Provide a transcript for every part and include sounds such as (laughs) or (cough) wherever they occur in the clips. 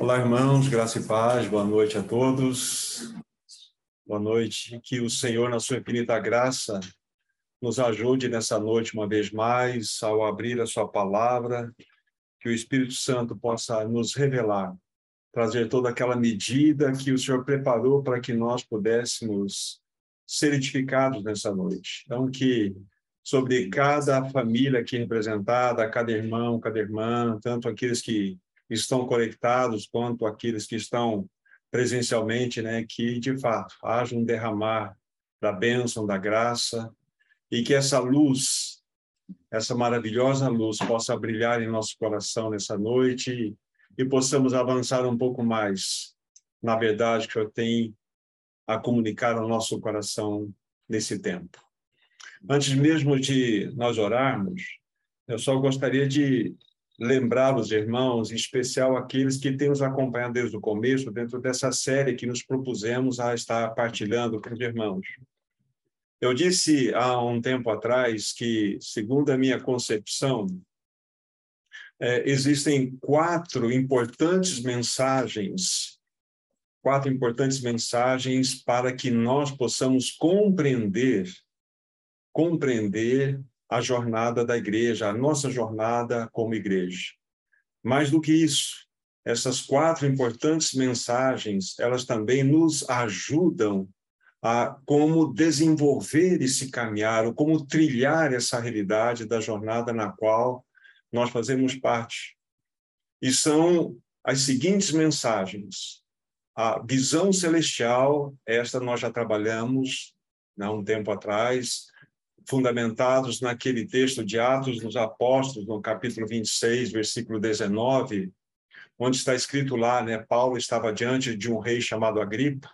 Olá, irmãos, graça e paz, boa noite a todos. Boa noite, que o Senhor, na sua infinita graça, nos ajude nessa noite uma vez mais, ao abrir a sua palavra, que o Espírito Santo possa nos revelar, trazer toda aquela medida que o Senhor preparou para que nós pudéssemos ser edificados nessa noite. Então, que sobre cada família aqui representada, cada irmão, cada irmã, tanto aqueles que estão conectados quanto aqueles que estão presencialmente, né, que de fato haja um derramar da bênção, da graça, e que essa luz, essa maravilhosa luz, possa brilhar em nosso coração nessa noite e, possamos avançar um pouco mais na verdade que eu tenho a comunicar ao nosso coração nesse tempo. Antes mesmo de nós orarmos, eu só gostaria de lembrar os irmãos, em especial aqueles que têm nos acompanhado desde o começo, dentro dessa série que nos propusemos a estar partilhando com os irmãos. Eu disse há um tempo atrás que, segundo a minha concepção, é, existem quatro importantes mensagens, quatro importantes mensagens para que nós possamos compreender, compreender a jornada da igreja, a nossa jornada como igreja. Mais do que isso, essas quatro importantes mensagens, elas também nos ajudam a como desenvolver esse caminhar, ou como trilhar essa realidade da jornada na qual nós fazemos parte. E são as seguintes mensagens. A visão celestial, esta nós já trabalhamos há um tempo atrás, fundamentados naquele texto de Atos dos Apóstolos, no capítulo 26, versículo 19, onde está escrito lá, né, Paulo estava diante de um rei chamado Agripa,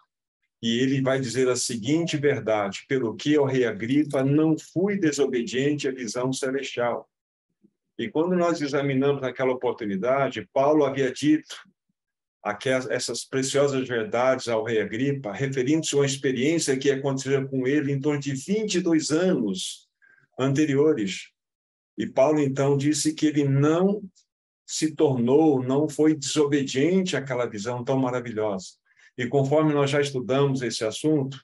e ele vai dizer a seguinte verdade: pelo que, o rei Agripa, não fui desobediente à visão celestial. E quando nós examinamos naquela oportunidade, Paulo havia dito aquelas, essas preciosas verdades ao rei Agripa, referindo-se a uma experiência que aconteceu com ele em torno de 22 anos anteriores. E Paulo, então, disse que ele não se tornou, não foi desobediente àquela visão tão maravilhosa. E conforme nós já estudamos esse assunto,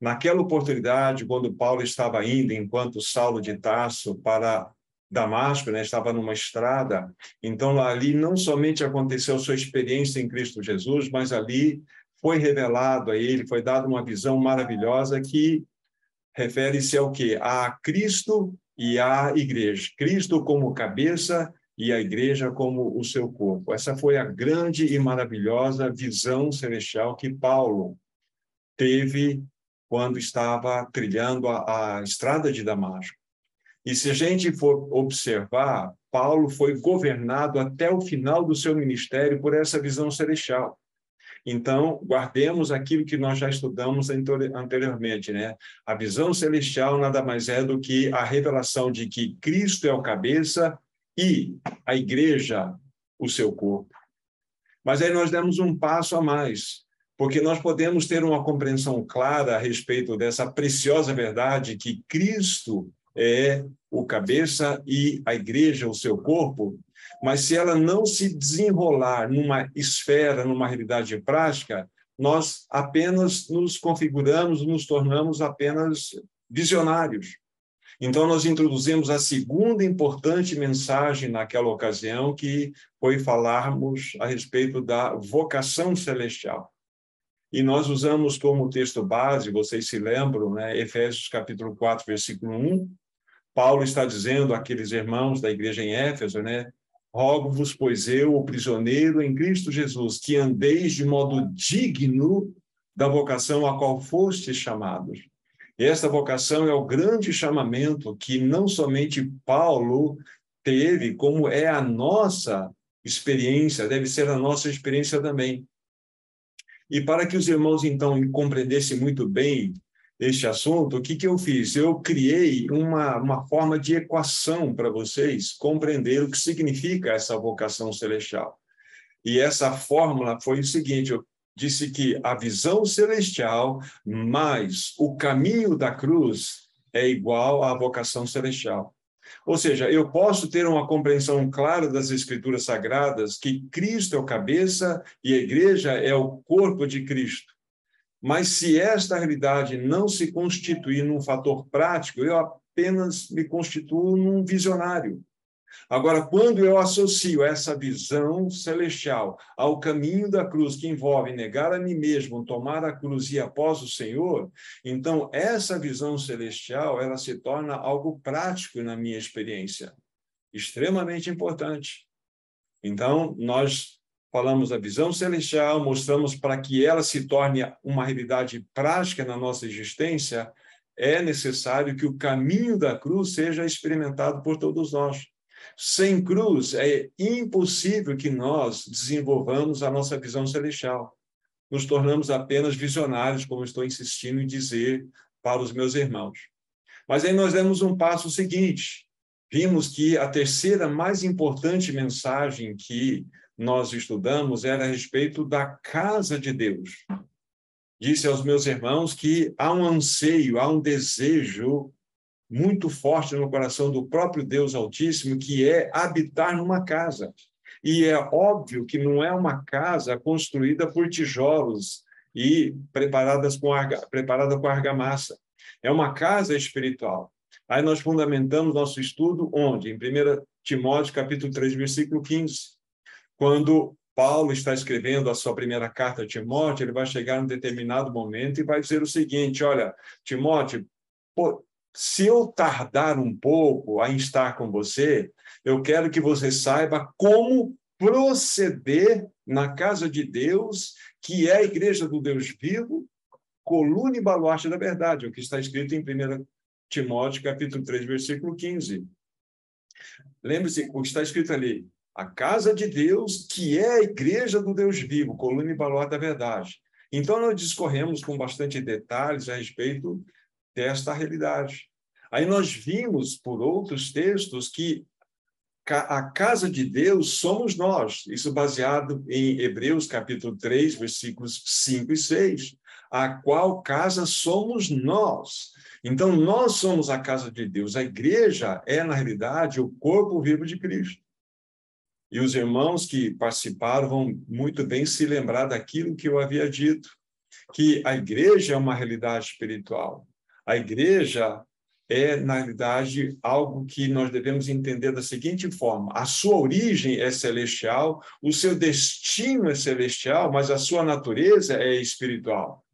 naquela oportunidade, quando Paulo estava indo, enquanto Saulo de Tarso, para Damasco, né, estava numa estrada. Então, ali não somente aconteceu sua experiência em Cristo Jesus, mas ali foi revelado a ele, foi dada uma visão maravilhosa que refere-se ao quê? A Cristo e à igreja. Cristo como cabeça e a igreja como o seu corpo. Essa foi a grande e maravilhosa visão celestial que Paulo teve quando estava trilhando a, a estrada de Damasco. E se a gente for observar, Paulo foi governado até o final do seu ministério por essa visão celestial. Então, guardemos aquilo que nós já estudamos anteriormente, né? A visão celestial nada mais é do que a revelação de que Cristo é o cabeça e a igreja o seu corpo. Mas aí nós demos um passo a mais, porque nós podemos ter uma compreensão clara a respeito dessa preciosa verdade que Cristo é o cabeça e a igreja o seu corpo, mas se ela não se desenrolar numa esfera, numa realidade prática, nós apenas nos configuramos, nos tornamos apenas visionários. Então, nós introduzimos a segunda importante mensagem naquela ocasião, que foi falarmos a respeito da vocação celestial. E nós usamos como texto base, vocês se lembram, né? Efésios capítulo 4, versículo 1, Paulo está dizendo àqueles irmãos da igreja em Éfeso, né? Rogo-vos, pois eu, o prisioneiro em Cristo Jesus, que andeis de modo digno da vocação a qual fostes chamados. E essa vocação é o grande chamamento que não somente Paulo teve, como é a nossa experiência, deve ser a nossa experiência também. E para que os irmãos, então, compreendessem muito bem este assunto, o que, que eu fiz? Eu criei uma, uma forma de equação para vocês compreender o que significa essa vocação celestial. E essa fórmula foi o seguinte: eu disse que a visão celestial mais o caminho da cruz é igual à vocação celestial. Ou seja, eu posso ter uma compreensão clara das Escrituras Sagradas que Cristo é o cabeça e a igreja é o corpo de Cristo. Mas se esta realidade não se constituir num fator prático, eu apenas me constituo num visionário. Agora, quando eu associo essa visão celestial ao caminho da cruz, que envolve negar a mim mesmo, tomar a cruz e após o Senhor, então essa visão celestial, ela se torna algo prático na minha experiência, extremamente importante. Então, nós falamos da visão celestial, mostramos para que ela se torne uma realidade prática na nossa existência, é necessário que o caminho da cruz seja experimentado por todos nós. Sem cruz, é impossível que nós desenvolvamos a nossa visão celestial. Nos tornamos apenas visionários, como estou insistindo em dizer para os meus irmãos. Mas aí nós demos um passo seguinte. Vimos que a terceira mais importante mensagem que nós estudamos era a respeito da casa de Deus. Disse aos meus irmãos que há um anseio, há um desejo muito forte no coração do próprio Deus Altíssimo, que é habitar numa casa. E é óbvio que não é uma casa construída por tijolos e preparadas com arga, preparada com argamassa. É uma casa espiritual. Aí nós fundamentamos nosso estudo onde? Em 1 Timóteo, capítulo 3, versículo 15. Quando Paulo está escrevendo a sua primeira carta a Timóteo, ele vai chegar em determinado momento e vai dizer o seguinte: olha, Timóteo, se eu tardar um pouco a estar com você, eu quero que você saiba como proceder na casa de Deus, que é a igreja do Deus vivo, coluna e baluarte da verdade, o que está escrito em 1 Timóteo, capítulo 3, versículo 15. Lembre-se o que está escrito ali, a casa de Deus, que é a igreja do Deus vivo, coluna e baluarte da verdade. Então, nós discorremos com bastante detalhes a respeito desta realidade. Aí nós vimos por outros textos que a casa de Deus somos nós, isso baseado em Hebreus capítulo 3, versículos 5 e 6, a qual casa somos nós. Então, nós somos a casa de Deus. A igreja é, na realidade, o corpo vivo de Cristo. E os irmãos que participaram vão muito bem se lembrar daquilo que eu havia dito, que a igreja é uma realidade espiritual. A igreja é, na realidade, algo que nós devemos entender da seguinte forma: a sua origem é celestial, o seu destino é celestial, mas a sua natureza é espiritual.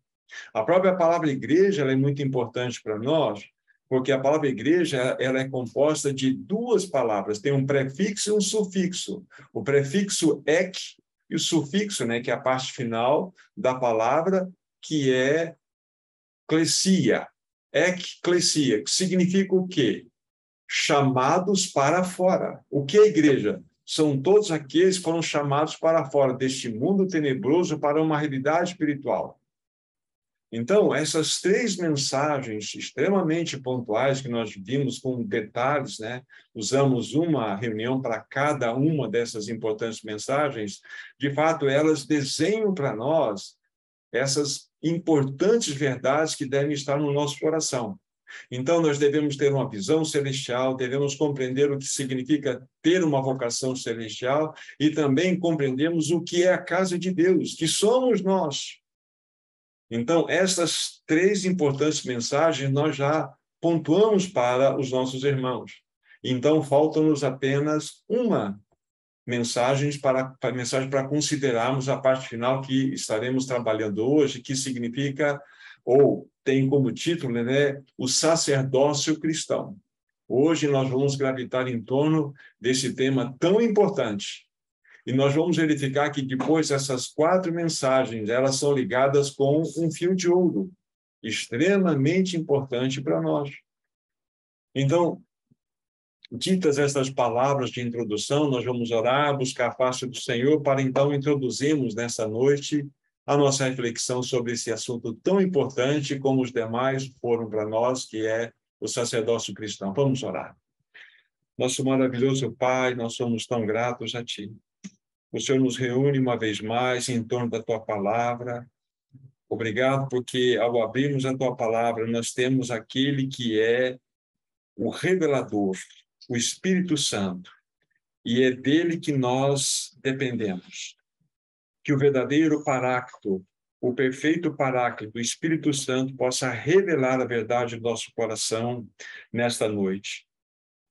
A própria palavra igreja é muito importante para nós, porque a palavra igreja ela é composta de duas palavras, tem um prefixo e um sufixo. O prefixo ek e o sufixo, né, que é a parte final da palavra, que é clesia, Eclesia, que significa o quê? Chamados para fora. O que é igreja? São todos aqueles que foram chamados para fora deste mundo tenebroso para uma realidade espiritual. Então, essas três mensagens extremamente pontuais que nós vimos com detalhes, né? Usamos uma reunião para cada uma dessas importantes mensagens. De fato, elas desenham para nós essas importantes verdades que devem estar no nosso coração. Então, nós devemos ter uma visão celestial, devemos compreender o que significa ter uma vocação celestial e também compreendemos o que é a casa de Deus, que somos nós. Então, essas três importantes mensagens nós já pontuamos para os nossos irmãos. Então, falta-nos apenas uma mensagens para, para mensagem para considerarmos a parte final que estaremos trabalhando hoje, que significa ou tem como título, né, o sacerdócio cristão. Hoje nós vamos gravitar em torno desse tema tão importante. E nós vamos verificar que depois essas quatro mensagens, elas são ligadas com um fio de ouro, extremamente importante para nós. Então, Ditas estas palavras de introdução, nós vamos orar, buscar a face do Senhor, para então introduzirmos nessa noite a nossa reflexão sobre esse assunto tão importante como os demais foram para nós, que é o sacerdócio cristão. Vamos orar. Nosso maravilhoso Pai, nós somos tão gratos a Ti. O Senhor nos reúne uma vez mais em torno da Tua palavra. Obrigado, porque ao abrirmos a Tua palavra, nós temos aquele que é o revelador, o Espírito Santo, e é dele que nós dependemos. Que o verdadeiro paráclito, o perfeito paráclito, o Espírito Santo, possa revelar a verdade do nosso coração nesta noite.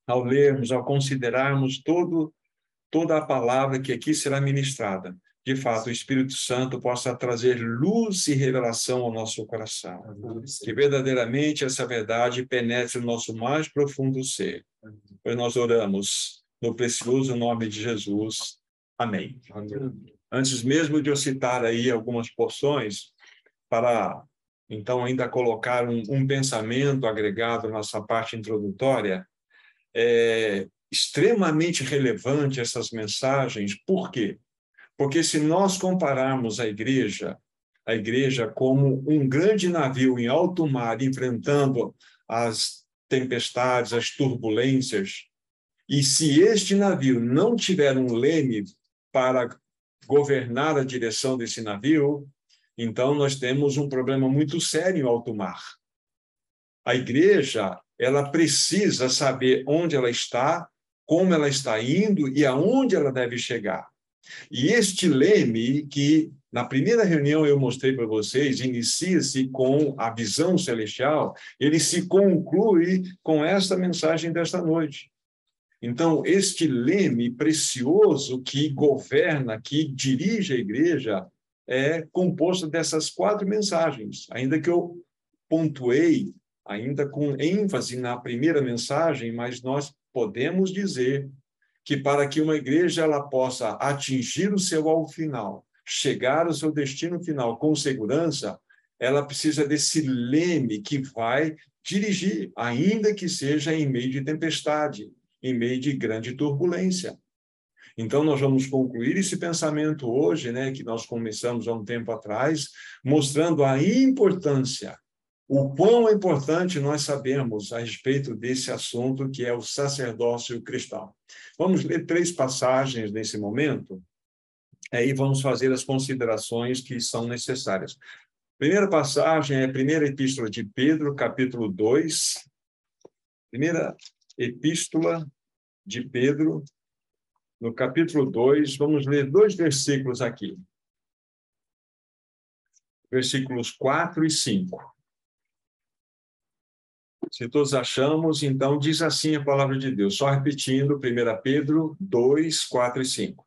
Ao lermos, ao considerarmos todo, toda a palavra que aqui será ministrada, de fato, o Espírito Santo possa trazer luz e revelação ao nosso coração. Que verdadeiramente essa verdade penetre no nosso mais profundo ser. Pois nós oramos no precioso nome de Jesus. Amém. Amém. Antes mesmo de eu citar aí algumas porções, para então ainda colocar um, um pensamento agregado nessa parte introdutória, é extremamente relevante essas mensagens, por quê? Porque se nós compararmos a igreja, a igreja como um grande navio em alto mar enfrentando as tempestades, as turbulências, e se este navio não tiver um leme para governar a direção desse navio, então nós temos um problema muito sério em alto mar. A igreja, ela precisa saber onde ela está, como ela está indo e aonde ela deve chegar. E este leme, que na primeira reunião eu mostrei para vocês, inicia-se com a visão celestial, ele se conclui com esta mensagem desta noite. Então, este leme precioso que governa, que dirige a igreja, é composto dessas quatro mensagens, ainda que eu pontuei, ainda com ênfase na primeira mensagem, mas nós podemos dizer que para que uma igreja ela possa atingir o seu alvo final, chegar ao seu destino final com segurança, ela precisa desse leme que vai dirigir, ainda que seja em meio de tempestade, em meio de grande turbulência. Então, nós vamos concluir esse pensamento hoje, né, que nós começamos há um tempo atrás, mostrando a importância o quão importante nós sabemos a respeito desse assunto que é o sacerdócio cristão. Vamos ler três passagens nesse momento, aí vamos fazer as considerações que são necessárias. Primeira passagem é a primeira epístola de Pedro, capítulo 2. Primeira epístola de Pedro, no capítulo 2, vamos ler dois versículos aqui. Versículos 4 e 5. Se todos achamos, então diz assim a palavra de Deus, só repetindo, 1 Pedro 2, 4 e 5.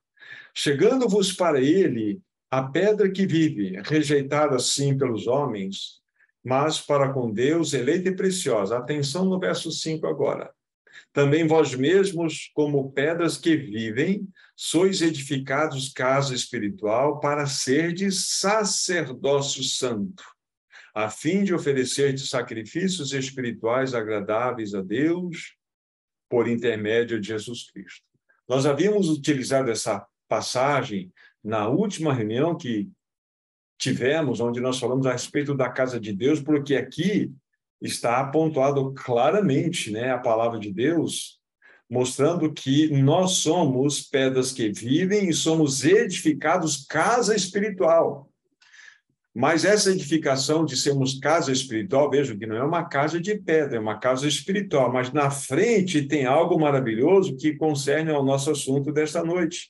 Chegando-vos para ele a pedra que vive, rejeitada sim pelos homens, mas para com Deus eleita e preciosa. Atenção no verso 5 agora. Também vós mesmos, como pedras que vivem, sois edificados casa espiritual para serdes sacerdócio santo a fim de oferecer sacrifícios espirituais agradáveis a Deus por intermédio de Jesus Cristo. Nós havíamos utilizado essa passagem na última reunião que tivemos, onde nós falamos a respeito da casa de Deus, porque aqui está apontado claramente, né, a palavra de Deus, mostrando que nós somos pedras que vivem e somos edificados casa espiritual. Mas essa edificação de sermos casa espiritual, vejo que não é uma casa de pedra, é uma casa espiritual, mas na frente tem algo maravilhoso que concerne ao nosso assunto desta noite.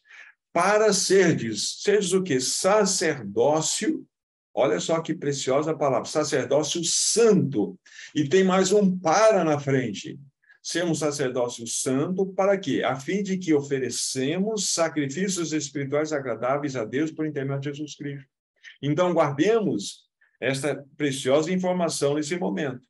Para serdes, serdes o que? Sacerdócio, olha só que preciosa palavra, sacerdócio santo. E tem mais um para na frente. Sermos sacerdócio santo para quê? A fim de que oferecemos sacrifícios espirituais agradáveis a Deus por intermédio de Jesus Cristo. Então, guardemos esta preciosa informação nesse momento.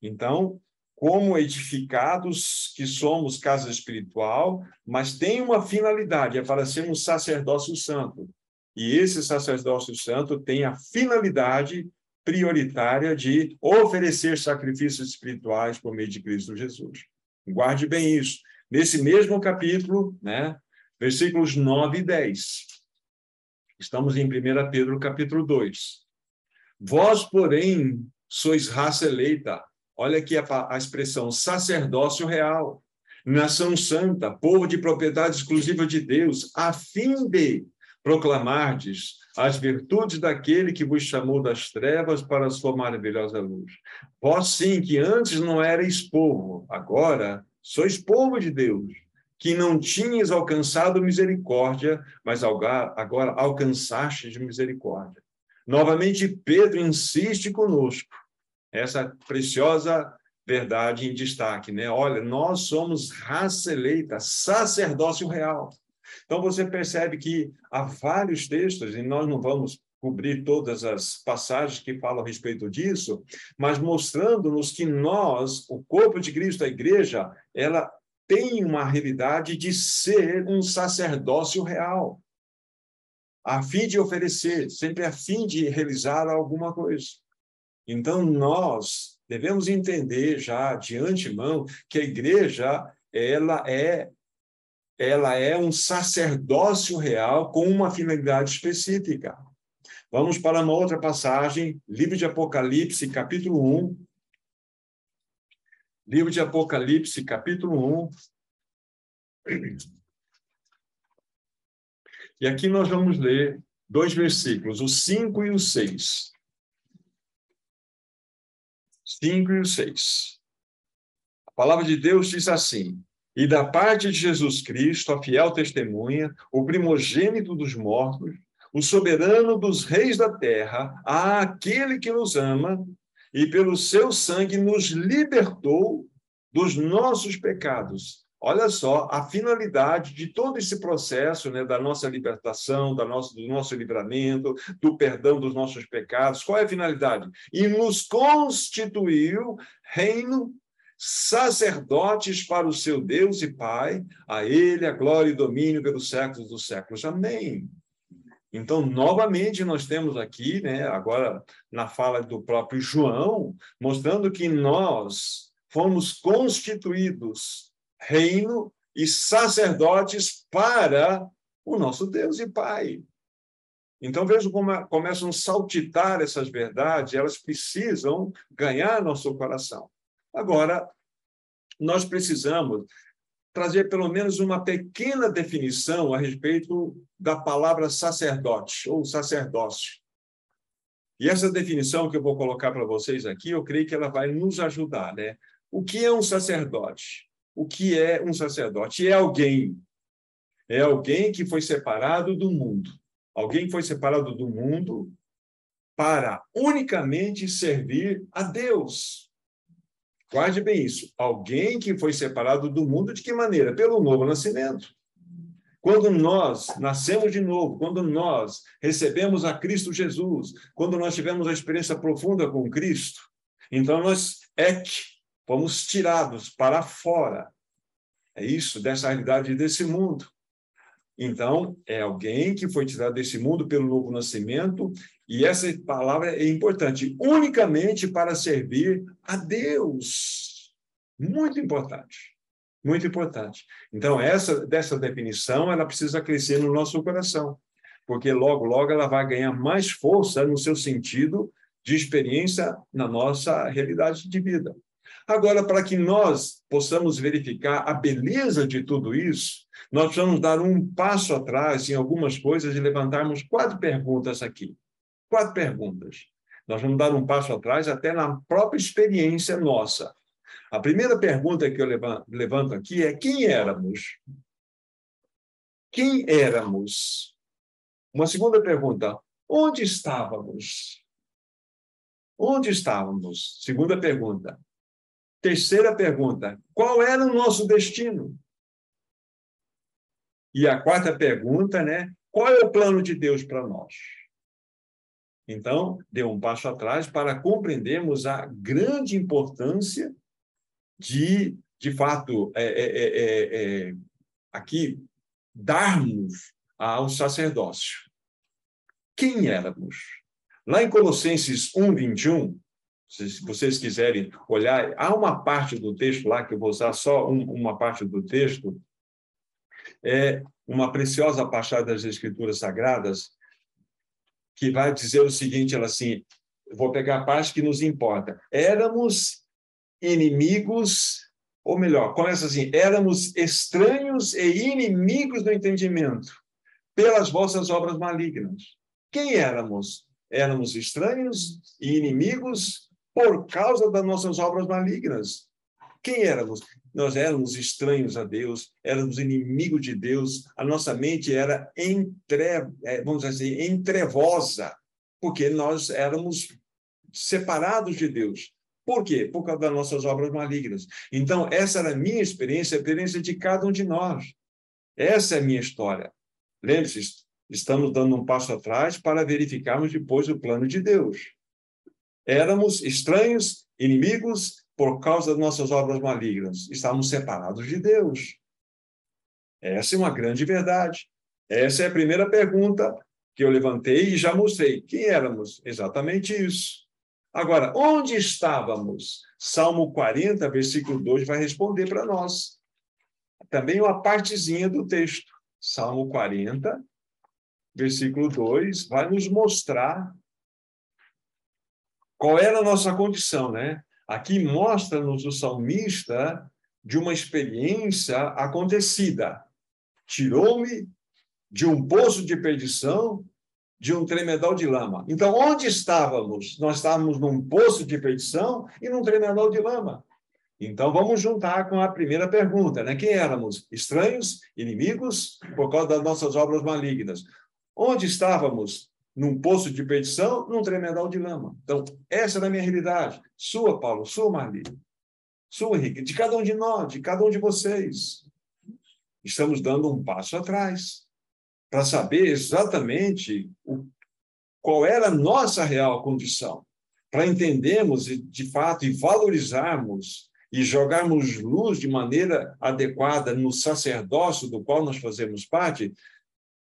Então, como edificados que somos casa espiritual, mas tem uma finalidade, é para sermos sacerdócio santo. E esse sacerdócio santo tem a finalidade prioritária de oferecer sacrifícios espirituais por meio de Cristo Jesus. Guarde bem isso. Nesse mesmo capítulo, né, versículos 9 e 10. Estamos em 1 Pedro capítulo 2. Vós, porém, sois raça eleita. Olha aqui a, a expressão sacerdócio real, nação santa, povo de propriedade exclusiva de Deus, a fim de proclamardes as virtudes daquele que vos chamou das trevas para a sua maravilhosa luz. Vós sim, que antes não erais povo, agora sois povo de Deus, que não tinhas alcançado misericórdia, mas agora alcançaste misericórdia. Novamente, Pedro insiste conosco, essa preciosa verdade em destaque, né? Olha, nós somos raça eleita, sacerdócio real. Então você percebe que há vários textos, e nós não vamos cobrir todas as passagens que falam a respeito disso, mas mostrando-nos que nós, o corpo de Cristo, a igreja, ela tem uma realidade de ser um sacerdócio real, a fim de oferecer, sempre a fim de realizar alguma coisa. Então, nós devemos entender já de antemão que a igreja ela é ela é um sacerdócio real com uma finalidade específica. Vamos para uma outra passagem, livro de Apocalipse, capítulo 1. Livro de Apocalipse, capítulo 1. E aqui nós vamos ler dois versículos, o 5 e o 6. 5 e o 6. A palavra de Deus diz assim: E da parte de Jesus Cristo, a fiel testemunha, o primogênito dos mortos, o soberano dos reis da terra, aquele que nos ama e pelo seu sangue nos libertou dos nossos pecados. Olha só a finalidade de todo esse processo, né, da nossa libertação, da nossa, do nosso livramento, do perdão dos nossos pecados. Qual é a finalidade? E nos constituiu reino sacerdotes para o seu Deus e Pai, a ele a glória e domínio pelos séculos dos séculos. Amém. Então, novamente, nós temos aqui, né, agora na fala do próprio João, mostrando que nós fomos constituídos reino e sacerdotes para o nosso Deus e Pai. Então, veja como começam a saltitar essas verdades, elas precisam ganhar nosso coração. Agora, nós precisamos trazer pelo menos uma pequena definição a respeito da palavra sacerdote ou sacerdócio. E essa definição que eu vou colocar para vocês aqui, eu creio que ela vai nos ajudar, né? O que é um sacerdote? O que é um sacerdote? É alguém. É alguém que foi separado do mundo. Alguém foi separado do mundo para unicamente servir a Deus. Guarde bem isso. Alguém que foi separado do mundo de que maneira? Pelo novo nascimento. Quando nós nascemos de novo, quando nós recebemos a Cristo Jesus, quando nós tivemos a experiência profunda com Cristo, então nós é que fomos tirados para fora. É isso, dessa realidade desse mundo. Então, é alguém que foi tirado desse mundo pelo novo nascimento, e essa palavra é importante, unicamente para servir a Deus. Muito importante. Muito importante. Então, essa dessa definição, ela precisa crescer no nosso coração, porque logo, logo ela vai ganhar mais força no seu sentido de experiência na nossa realidade de vida. Agora, para que nós possamos verificar a beleza de tudo isso, nós vamos dar um passo atrás em algumas coisas e levantarmos quatro perguntas aqui. Quatro perguntas. Nós vamos dar um passo atrás até na própria experiência nossa. A primeira pergunta que eu levanto aqui é: quem éramos? Quem éramos? Uma segunda pergunta: onde estávamos? Onde estávamos? Segunda pergunta: Terceira pergunta: qual era o nosso destino? E a quarta pergunta, né? Qual é o plano de Deus para nós? Então, deu um passo atrás para compreendermos a grande importância de, de fato, é, é, é, é aqui, darmos ao sacerdócio. Quem éramos? Lá em Colossenses 1, 21, se vocês quiserem olhar, há uma parte do texto lá, que eu vou usar só um, uma parte do texto, é uma preciosa passagem das Escrituras Sagradas, que vai dizer o seguinte, ela assim, vou pegar a parte que nos importa. Éramos inimigos, ou melhor, começa assim, éramos estranhos e inimigos do entendimento pelas vossas obras malignas. Quem éramos? Éramos estranhos e inimigos por causa das nossas obras malignas. Quem éramos? Nós éramos estranhos a Deus, éramos inimigos de Deus, a nossa mente era entre, é, vamos dizer assim, entrevosa, porque nós éramos separados de Deus. Por quê? Por causa das nossas obras malignas. Então, essa era a minha experiência, a experiência de cada um de nós. Essa é a minha história. Lembre-se, estamos dando um passo atrás para verificarmos depois o plano de Deus. Éramos estranhos, inimigos, por causa das nossas obras malignas. Estávamos separados de Deus. Essa é uma grande verdade. Essa é a primeira pergunta que eu levantei e já mostrei. Quem éramos? Exatamente isso. Agora, onde estávamos? Salmo 40, versículo 2 vai responder para nós. Também uma partezinha do texto. Salmo 40, versículo 2, vai nos mostrar qual era a nossa condição, né? Aqui mostra-nos o salmista de uma experiência acontecida. Tirou-me de um poço de perdição, de um tremedal de lama. Então, onde estávamos? Nós estávamos num poço de perdição e num tremedal de lama. Então, vamos juntar com a primeira pergunta, né? Quem éramos? Estranhos, inimigos, por causa das nossas obras malignas. Onde estávamos? Num poço de perdição, num tremendal de lama. Então, essa é a minha realidade. Sua, Paulo, sua, Marli. Sua, Henrique, de cada um de nós, de cada um de vocês. Estamos dando um passo atrás para saber exatamente o, qual era a nossa real condição, para entendermos de fato e valorizarmos e jogarmos luz de maneira adequada no sacerdócio do qual nós fazemos parte,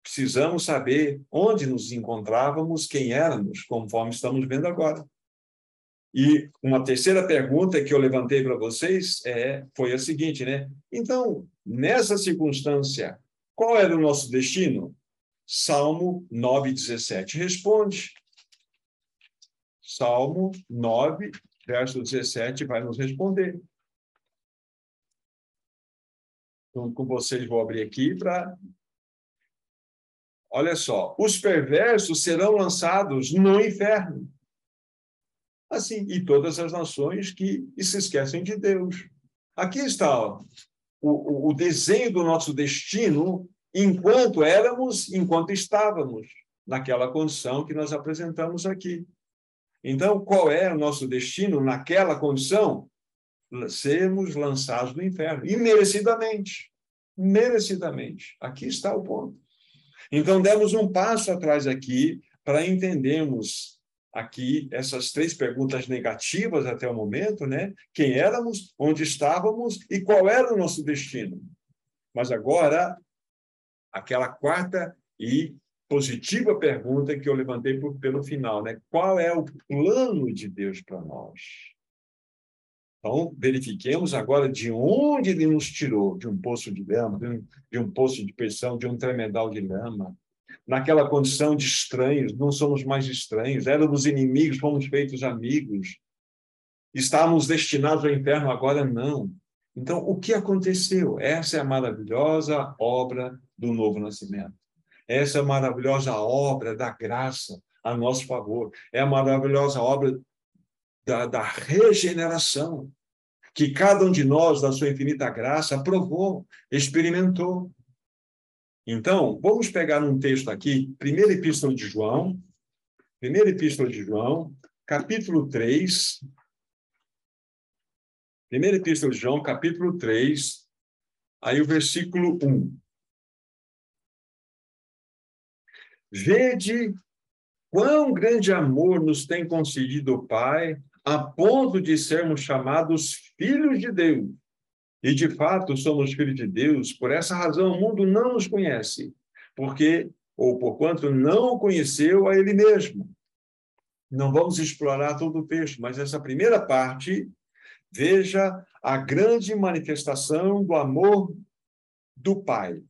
precisamos saber onde nos encontrávamos, quem éramos, conforme estamos vendo agora. E uma terceira pergunta que eu levantei para vocês é, foi a seguinte, né? Então, nessa circunstância, qual era o nosso destino? Salmo 9:17 responde. Salmo 9, verso 17 vai nos responder. Junto com vocês, vou abrir aqui para Olha só, os perversos serão lançados no inferno. Assim, e todas as nações que se esquecem de Deus. Aqui está ó, o, o desenho do nosso destino enquanto éramos, enquanto estávamos naquela condição que nós apresentamos aqui. Então, qual é o nosso destino naquela condição? Sermos lançados no inferno, imerecidamente. Merecidamente. Aqui está o ponto. Então, demos um passo atrás aqui para entendermos aqui essas três perguntas negativas até o momento, né? Quem éramos, onde estávamos e qual era o nosso destino. Mas agora, aquela quarta e positiva pergunta que eu levantei pelo final, né? Qual é o plano de Deus para nós? Então, verifiquemos agora de onde ele nos tirou, de um poço de lama, de um poço de pressão, de um tremendal de lama. Naquela condição de estranhos, não somos mais estranhos, éramos inimigos, fomos feitos amigos. Estávamos destinados ao inferno, agora não. Então, o que aconteceu? Essa é a maravilhosa obra do novo nascimento. Essa é a maravilhosa obra da graça a nosso favor. É a maravilhosa obra da, da regeneração, que cada um de nós, da sua infinita graça, provou, experimentou. Então, vamos pegar um texto aqui, primeira epístola de João, primeira epístola de João, capítulo 3. Primeira epístola de João, capítulo 3, aí o versículo 1. Vede quão grande amor nos tem concedido o Pai a ponto de sermos chamados filhos de Deus. E, de fato, somos filhos de Deus, por essa razão o mundo não nos conhece, porque, ou por quanto não o conheceu a ele mesmo. Não vamos explorar todo o texto, mas essa primeira parte, veja a grande manifestação do amor do Pai.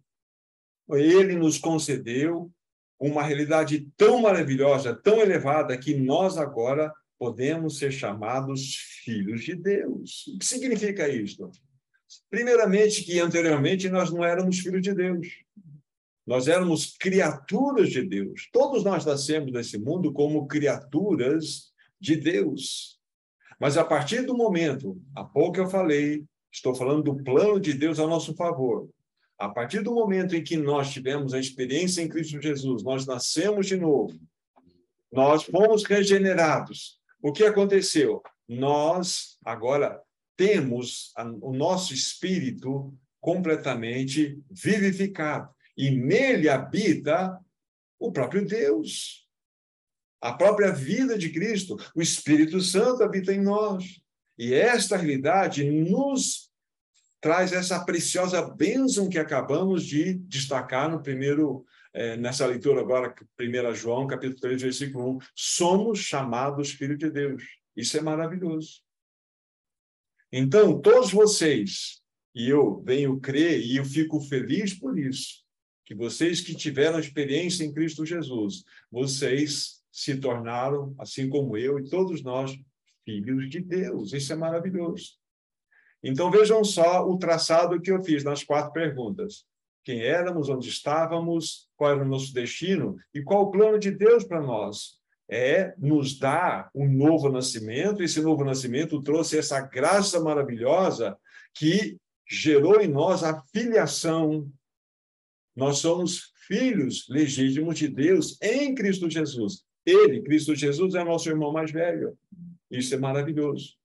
Ele nos concedeu uma realidade tão maravilhosa, tão elevada, que nós agora podemos ser chamados filhos de Deus. O que significa isso? Primeiramente, que anteriormente nós não éramos filhos de Deus. Nós éramos criaturas de Deus. Todos nós nascemos nesse mundo como criaturas de Deus. Mas a partir do momento, há pouco eu falei, Estou falando do plano de Deus a nosso favor. A partir do momento em que nós tivemos a experiência em Cristo Jesus, nós nascemos de novo, nós fomos regenerados. O que aconteceu? Nós agora temos o nosso espírito completamente vivificado e nele habita o próprio Deus. A própria vida de Cristo, o Espírito Santo habita em nós. E esta realidade nos traz essa preciosa bênção que acabamos de destacar no primeiro, eh, nessa leitura agora, 1 João, capítulo 3, versículo 1. Somos chamados filhos de Deus. Isso é maravilhoso. Então, todos vocês, e eu venho crer, e eu fico feliz por isso, que vocês que tiveram experiência em Cristo Jesus, vocês se tornaram, assim como eu e todos nós, filhos de Deus. Isso é maravilhoso. Então vejam só o traçado que eu fiz nas quatro perguntas. Quem éramos, onde estávamos, qual era o nosso destino e qual o plano de Deus para nós. É nos dar um novo nascimento. Esse novo nascimento trouxe essa graça maravilhosa que gerou em nós a filiação nós somos filhos legítimos de Deus em Cristo Jesus. Ele, Cristo Jesus, é nosso irmão mais velho. Isso é maravilhoso.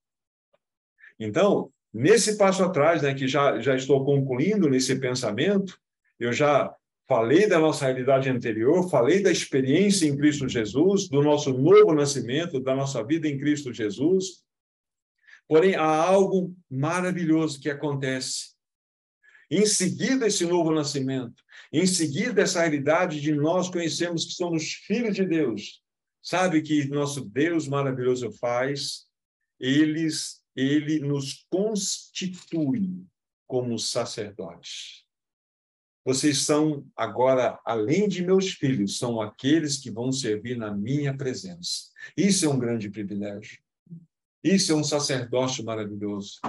Então, nesse passo atrás, né, que já, já estou concluindo nesse pensamento, eu já falei da nossa realidade anterior, falei da experiência em Cristo Jesus, do nosso novo nascimento, da nossa vida em Cristo Jesus. Porém, há algo maravilhoso que acontece em seguida, esse novo nascimento. Em seguida, essa realidade de nós conhecemos que somos filhos de Deus. Sabe que nosso Deus maravilhoso faz? Eles, ele nos constitui como sacerdotes. Vocês são agora, além de meus filhos, são aqueles que vão servir na minha presença. Isso é um grande privilégio. Isso é um sacerdócio maravilhoso.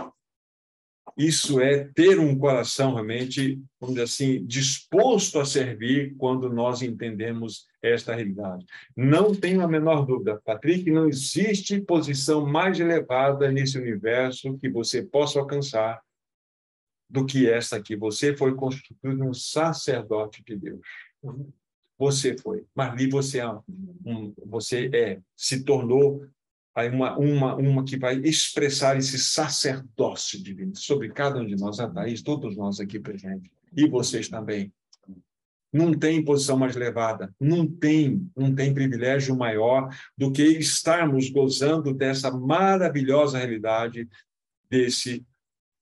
Isso é ter um coração realmente, vamos dizer assim, disposto a servir quando nós entendemos esta realidade. Não tenho a menor dúvida, Patrick, não existe posição mais elevada nesse universo que você possa alcançar do que esta aqui. Você foi constituído um sacerdote de Deus. Você foi. Marli, você é, um, você é, se tornou uma, uma, uma que vai expressar esse sacerdócio divino sobre cada um de nós, a Thaís, todos nós aqui presentes, e vocês também. Não tem posição mais elevada, não tem, não tem privilégio maior do que estarmos gozando dessa maravilhosa realidade desse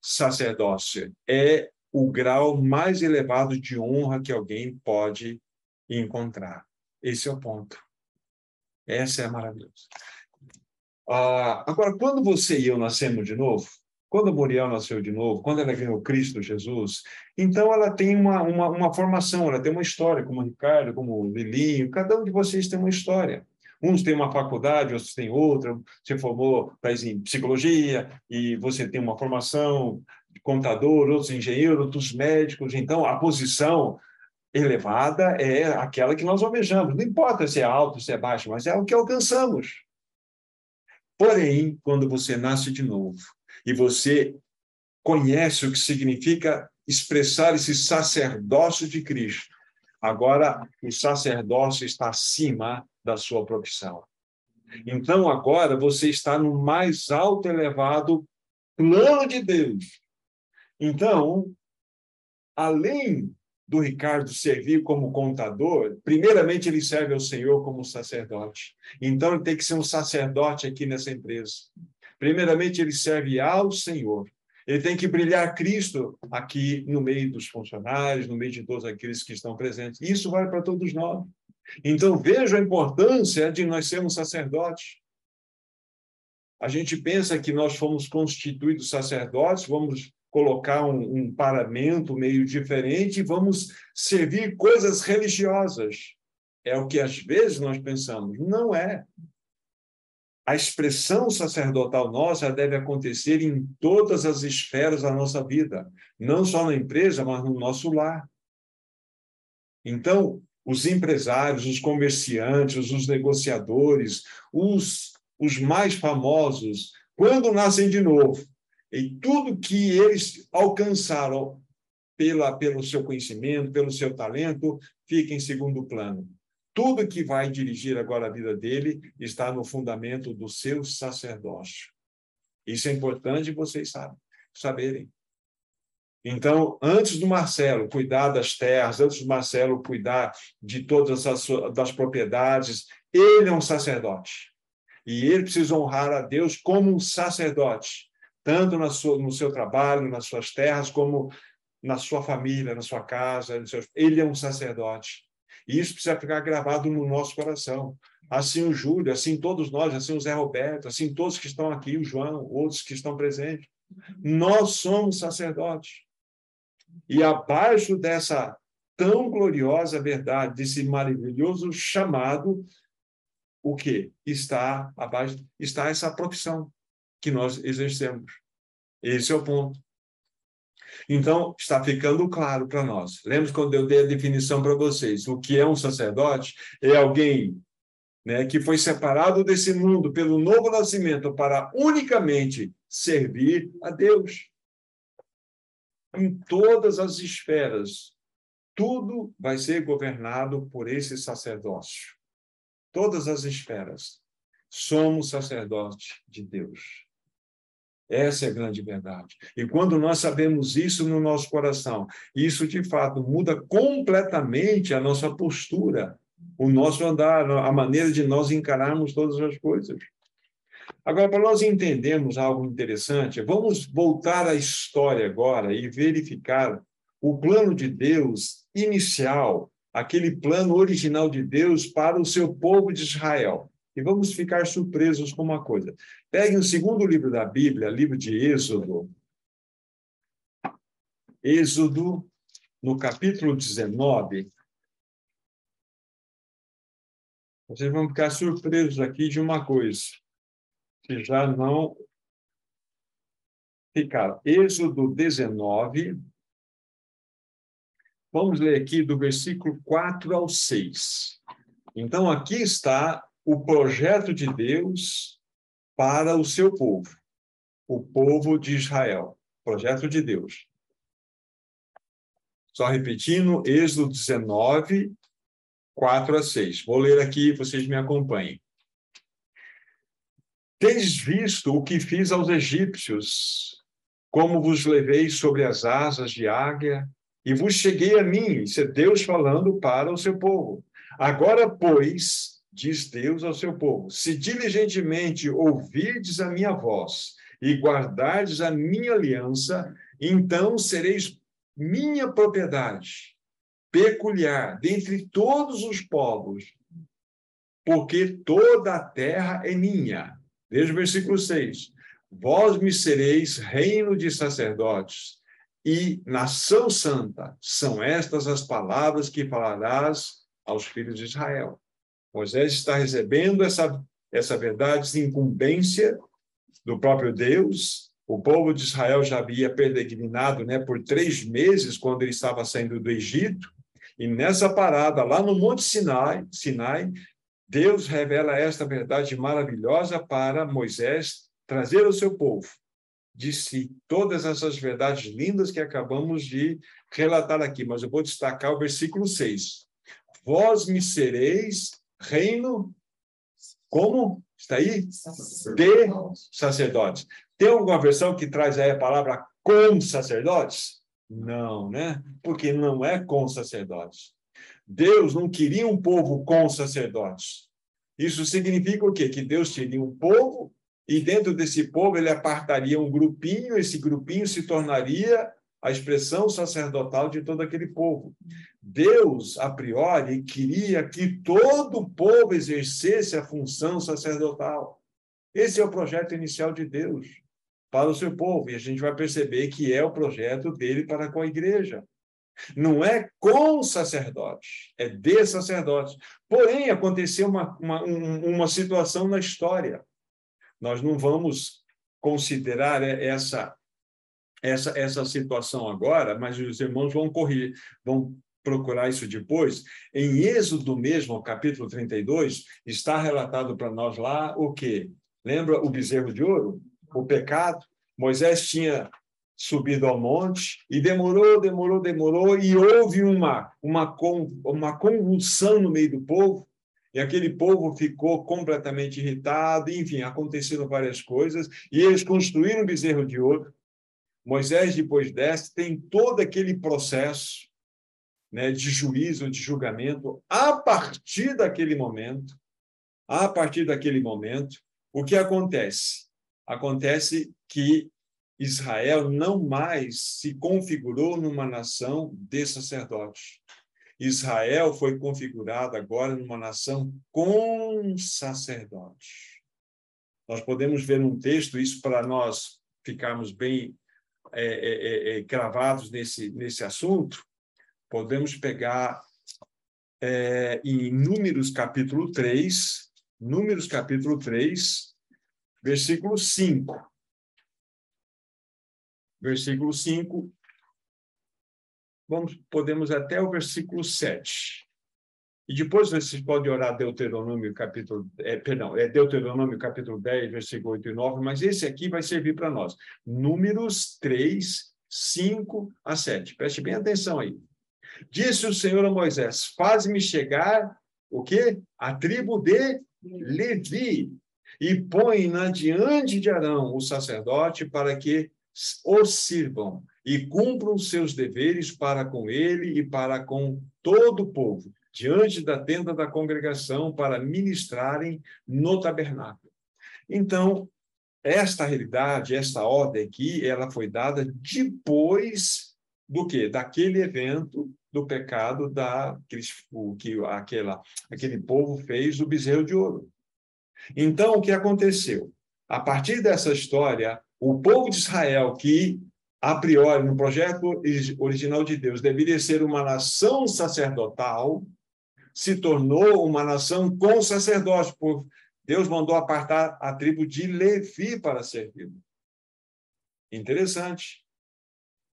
sacerdócio. É o grau mais elevado de honra que alguém pode encontrar. Esse é o ponto. Essa é a maravilhosa. Ah, agora, quando você e eu nascemos de novo, quando Muriel nasceu de novo, quando ela ganhou Cristo Jesus, então ela tem uma, uma, uma formação, ela tem uma história, como o Ricardo, como o Lilinho, cada um de vocês tem uma história. Uns têm uma faculdade, outros têm outra. Você formou em psicologia e você tem uma formação de contador, outros engenheiros, outros médicos. Então, a posição elevada é aquela que nós almejamos. Não importa se é alto, se é baixo, mas é o que alcançamos. Porém, quando você nasce de novo e você conhece o que significa expressar esse sacerdócio de Cristo, agora o sacerdócio está acima da sua profissão. Então, agora você está no mais alto elevado plano de Deus. Então, além do Ricardo servir como contador, primeiramente ele serve ao Senhor como sacerdote. Então ele tem que ser um sacerdote aqui nessa empresa. Primeiramente ele serve ao Senhor. Ele tem que brilhar Cristo aqui no meio dos funcionários, no meio de todos aqueles que estão presentes. Isso vale para todos nós. Então veja a importância de nós sermos sacerdotes. A gente pensa que nós fomos constituídos sacerdotes, vamos colocar um, um paramento meio diferente e vamos servir coisas religiosas. É o que às vezes nós pensamos. Não é. A expressão sacerdotal nossa deve acontecer em todas as esferas da nossa vida, não só na empresa, mas no nosso lar. Então, os empresários, os comerciantes, os negociadores, os, os mais famosos, quando nascem de novo, e tudo que eles alcançaram pela, pelo seu conhecimento, pelo seu talento, fica em segundo plano. Tudo que vai dirigir agora a vida dele está no fundamento do seu sacerdócio. Isso é importante vocês sabem, saberem. Então, antes do Marcelo cuidar das terras, antes do Marcelo cuidar de todas as das propriedades, ele é um sacerdote. E ele precisa honrar a Deus como um sacerdote, tanto sua, no seu trabalho, nas suas terras, como na sua família, na sua casa. Ele é um sacerdote. E isso precisa ficar gravado no nosso coração. Assim o Júlio, assim todos nós, assim o Zé Roberto, assim todos que estão aqui, o João, outros que estão presentes. Nós somos sacerdotes. E abaixo dessa tão gloriosa verdade, desse maravilhoso chamado, o que está abaixo está essa profissão que nós exercemos. Esse é o ponto. Então, está ficando claro para nós. Lembra quando eu dei a definição para vocês? O que é um sacerdote? É alguém né, que foi separado desse mundo pelo novo nascimento para unicamente servir a Deus em todas as esferas. Tudo vai ser governado por esse sacerdócio. Todas as esferas. Somos sacerdote de Deus. Essa é a grande verdade. E quando nós sabemos isso no nosso coração, isso de fato muda completamente a nossa postura, o nosso andar, a maneira de nós encararmos todas as coisas. Agora, para nós entendermos algo interessante, vamos voltar à história agora e verificar o plano de Deus inicial, aquele plano original de Deus para o seu povo de Israel. E vamos ficar surpresos com uma coisa. Pegue o segundo livro da Bíblia, livro de Êxodo. Êxodo, no capítulo 19. Vocês vão ficar surpresos aqui de uma coisa que já não ficaram. Êxodo 19. Vamos ler aqui do versículo 4 ao 6. Então, aqui está o projeto de Deus para o seu povo, o povo de Israel. Projeto de Deus. Só repetindo, Êxodo 19, 4 a 6. Vou ler aqui, vocês me acompanhem. Tendes visto o que fiz aos egípcios, como vos levei sobre as asas de águia, e vos cheguei a mim, isso é Deus falando para o seu povo. Agora, pois, diz Deus ao seu povo, se diligentemente ouvirdes a minha voz e guardardes a minha aliança, então sereis minha propriedade, peculiar, dentre todos os povos, porque toda a terra é minha Veja o versículo 6. Vós me sereis reino de sacerdotes e nação santa. São estas as palavras que falarás aos filhos de Israel. Moisés está recebendo essa, essa verdade, essa incumbência do próprio Deus. O povo de Israel já havia peregrinado né, por três meses quando ele estava saindo do Egito. E nessa parada, lá no Monte Sinai, Sinai Deus revela esta verdade maravilhosa para Moisés trazer ao seu povo. Disse todas essas verdades lindas que acabamos de relatar aqui, mas eu vou destacar o versículo 6. Vós me sereis reino como? Está aí? De sacerdotes. Tem alguma versão que traz aí a palavra com sacerdotes? Não, né? Porque não é com sacerdotes. Deus não queria um povo com sacerdotes. Isso significa o quê? Que Deus teria um povo e dentro desse povo ele apartaria um grupinho, esse grupinho se tornaria a expressão sacerdotal de todo aquele povo. Deus, a priori, queria que todo o povo exercesse a função sacerdotal. Esse é o projeto inicial de Deus para o seu povo, e a gente vai perceber que é o projeto dele para com a igreja. Não é com sacerdote, é de sacerdote. Porém, aconteceu uma, uma, uma situação na história. Nós não vamos considerar essa, essa, essa situação agora, mas os irmãos vão correr, vão procurar isso depois. Em Êxodo mesmo, capítulo 32, está relatado para nós lá o quê? Lembra o bezerro de ouro? O pecado? Moisés tinha subido ao monte e demorou, demorou, demorou e houve uma uma uma convulsão no meio do povo e aquele povo ficou completamente irritado, enfim, aconteceram várias coisas e eles construíram um bezerro de ouro. Moisés depois desce, tem todo aquele processo né, de juízo, de julgamento. A partir daquele momento, a partir daquele momento, o que acontece? Acontece que Israel não mais se configurou numa nação de sacerdotes. Israel foi configurado agora numa nação com sacerdotes. Nós podemos ver um texto, isso para nós ficarmos bem é, é, é, é, cravados nesse, nesse assunto, podemos pegar é, em Números capítulo 3, Números capítulo 3, versículo 5 versículo 5, vamos, podemos até o versículo 7. E depois vocês podem orar Deuteronômio capítulo, é, perdão, é Deuteronômio capítulo 10, versículo 8 e 9, mas esse aqui vai servir para nós. Números 3, 5 a 7. Preste bem atenção aí. Disse o Senhor a Moisés: Faz-me chegar o quê? A tribo de Levi, e põe-na diante de Arão, o sacerdote, para que os sirvam e cumpram seus deveres para com ele e para com todo o povo, diante da tenda da congregação, para ministrarem no tabernáculo. Então, esta realidade, esta ordem aqui, ela foi dada depois do que? Daquele evento do pecado da que aquela aquele povo fez do bezerro de ouro. Então, o que aconteceu? A partir dessa história, o povo de Israel, que a priori, no projeto original de Deus, deveria ser uma nação sacerdotal, se tornou uma nação com sacerdote. Por Deus mandou apartar a tribo de Levi para servir. Interessante.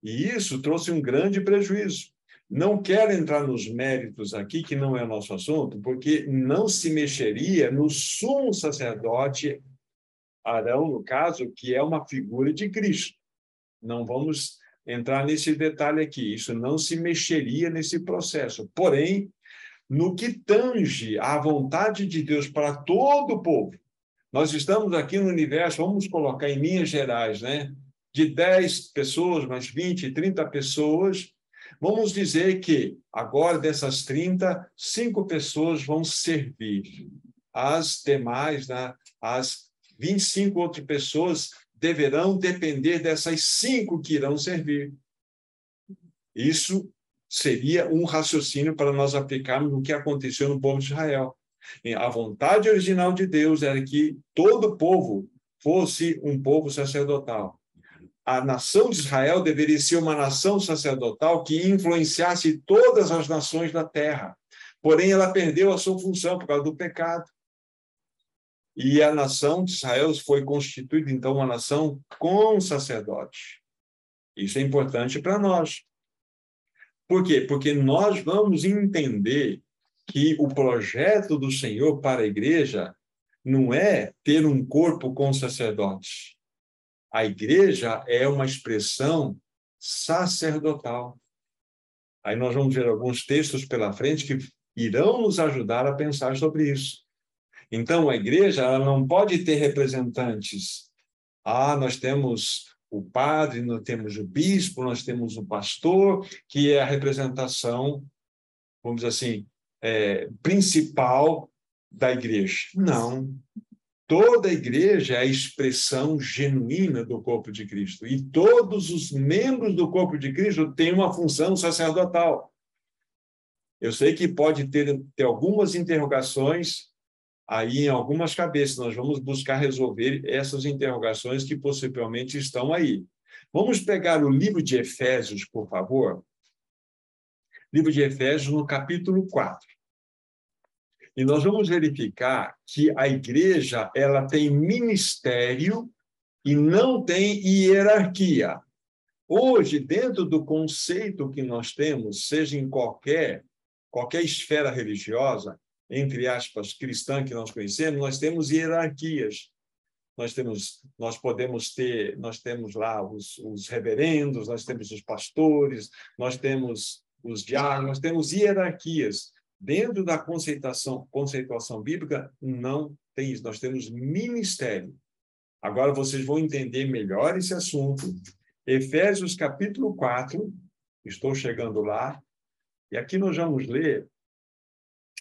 E isso trouxe um grande prejuízo. Não quero entrar nos méritos aqui, que não é nosso assunto, porque não se mexeria no sumo sacerdote Arão, no caso, que é uma figura de Cristo. Não vamos entrar nesse detalhe aqui, isso não se mexeria nesse processo. Porém, no que tange à vontade de Deus para todo o povo, nós estamos aqui no universo, vamos colocar em linhas gerais, né? De 10 pessoas, mais 20, 30 pessoas, vamos dizer que agora dessas 30, cinco pessoas vão servir. As demais, né? as 25 outras pessoas deverão depender dessas cinco que irão servir. Isso seria um raciocínio para nós aplicarmos no que aconteceu no povo de Israel. A vontade original de Deus era que todo o povo fosse um povo sacerdotal. A nação de Israel deveria ser uma nação sacerdotal que influenciasse todas as nações da terra. Porém, ela perdeu a sua função por causa do pecado. E a nação de Israel foi constituída, então, uma nação com sacerdote. Isso é importante para nós. Por quê? Porque nós vamos entender que o projeto do Senhor para a igreja não é ter um corpo com sacerdote. A igreja é uma expressão sacerdotal. Aí nós vamos ver alguns textos pela frente que irão nos ajudar a pensar sobre isso. Então, a igreja ela não pode ter representantes. Ah, nós temos o padre, nós temos o bispo, nós temos o pastor, que é a representação, vamos dizer assim, é, principal da igreja. Não. Toda a igreja é a expressão genuína do corpo de Cristo. E todos os membros do corpo de Cristo têm uma função sacerdotal. Eu sei que pode ter, ter algumas interrogações aí em algumas cabeças. Nós vamos buscar resolver essas interrogações que possivelmente estão aí. Vamos pegar o livro de Efésios, por favor. Livro de Efésios, no capítulo 4. E nós vamos verificar que a igreja ela tem ministério e não tem hierarquia. Hoje, dentro do conceito que nós temos, seja em qualquer qualquer esfera religiosa, entre aspas, cristã que nós conhecemos, nós temos hierarquias. nós temos, nós podemos ter, nós temos lá os, os reverendos, nós temos os pastores, nós temos os diáconos, nós temos hierarquias. Dentro da conceituação, conceituação bíblica, não tem isso. Nós temos ministério. Agora vocês vão entender melhor esse assunto. Efésios capítulo 4, estou chegando lá, e aqui nós vamos ler,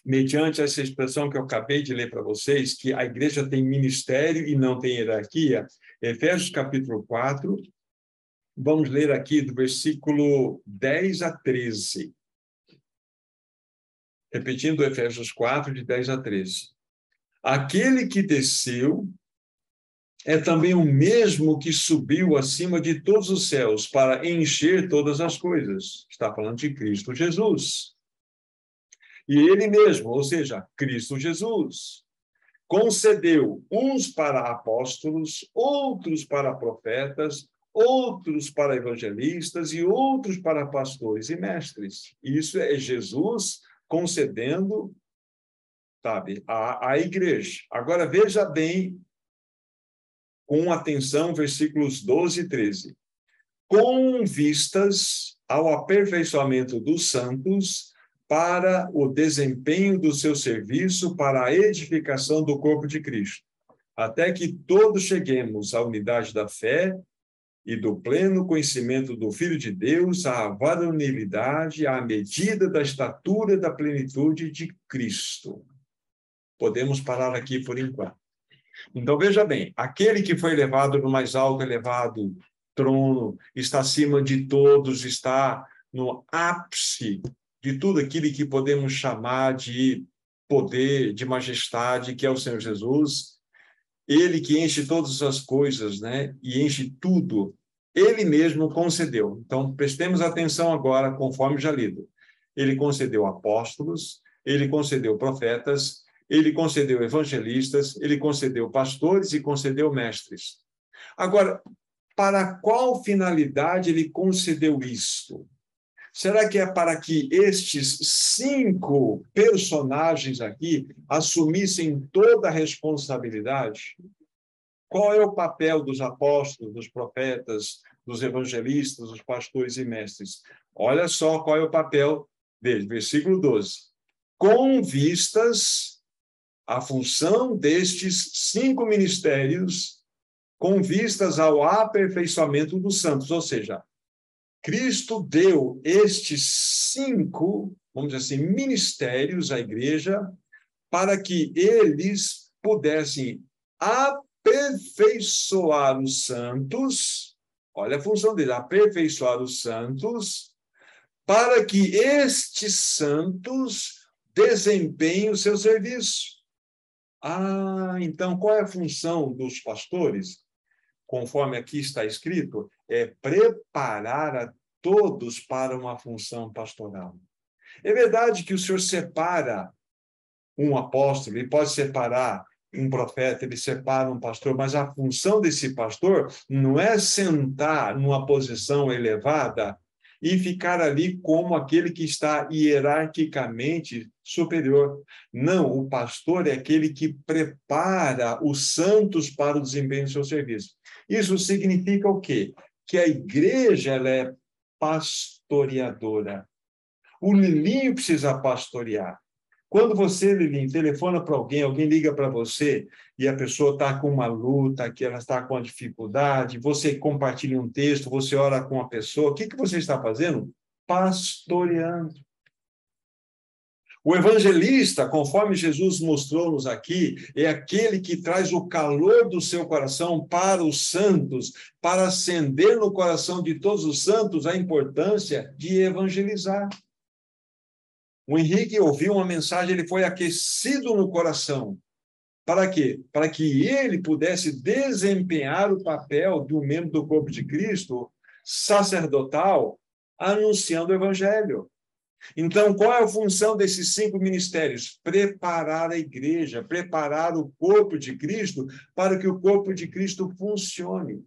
mediante essa expressão que eu acabei de ler para vocês, que a igreja tem ministério e não tem hierarquia. Efésios capítulo 4, vamos ler aqui do versículo 10 a 13. Repetindo Efésios 4, de 10 a 13. Aquele que desceu é também o mesmo que subiu acima de todos os céus para encher todas as coisas. Está falando de Cristo Jesus. E ele mesmo, ou seja, Cristo Jesus, concedeu uns para apóstolos, outros para profetas, outros para evangelistas e outros para pastores e mestres. Isso é Jesus concedendo, sabe, a, a igreja. Agora veja bem com atenção versículos 12 e 13. Com vistas ao aperfeiçoamento dos santos para o desempenho do seu serviço para a edificação do corpo de Cristo, até que todos cheguemos à unidade da fé e do pleno conhecimento do Filho de Deus, à varonilidade, à medida da estatura da plenitude de Cristo. Podemos parar aqui por enquanto. Então, veja bem, aquele que foi levado no mais alto elevado trono, está acima de todos, está no ápice de tudo aquilo que podemos chamar de poder, de majestade, que é o Senhor Jesus. Ele que enche todas as coisas, né? E enche tudo. Ele mesmo concedeu. Então, prestemos atenção agora, conforme já lido. Ele concedeu apóstolos, ele concedeu profetas, ele concedeu evangelistas, ele concedeu pastores e concedeu mestres. Agora, para qual finalidade ele concedeu isto? Será que é para que estes cinco personagens aqui assumissem toda a responsabilidade? Qual é o papel dos apóstolos, dos profetas, dos evangelistas, dos pastores e mestres? Olha só qual é o papel deles, versículo 12. Com vistas a função destes cinco ministérios com vistas ao aperfeiçoamento dos santos, ou seja, Cristo deu estes cinco, vamos dizer assim, ministérios à igreja para que eles pudessem aperfeiçoar os santos, olha a função dele, aperfeiçoar os santos, para que estes santos desempenhem o seu serviço. Ah, então qual é a função dos pastores? Conforme aqui está escrito, é preparar a todos para uma função pastoral. É verdade que o Senhor separa um apóstolo, ele pode separar um profeta, ele separa um pastor, mas a função desse pastor não é sentar numa posição elevada e ficar ali como aquele que está hierarquicamente superior. Não, o pastor é aquele que prepara os santos para o desempenho do seu serviço. Isso significa o quê? Que a igreja ela é pastoreadora. O Lilinho precisa pastorear. Quando você, Lilinho, telefona para alguém, alguém liga para você e a pessoa está com uma luta, que ela está com uma dificuldade, você compartilha um texto, você ora com a pessoa, o que, que você está fazendo? Pastoreando. O evangelista, conforme Jesus mostrou-nos aqui, é aquele que traz o calor do seu coração para os santos, para acender no coração de todos os santos a importância de evangelizar. O Henrique ouviu uma mensagem, ele foi aquecido no coração. Para quê? Para que ele pudesse desempenhar o papel do membro do corpo de Cristo, sacerdotal, anunciando o evangelho. Então, qual é a função desses cinco ministérios? Preparar a igreja, preparar o corpo de Cristo para que o corpo de Cristo funcione.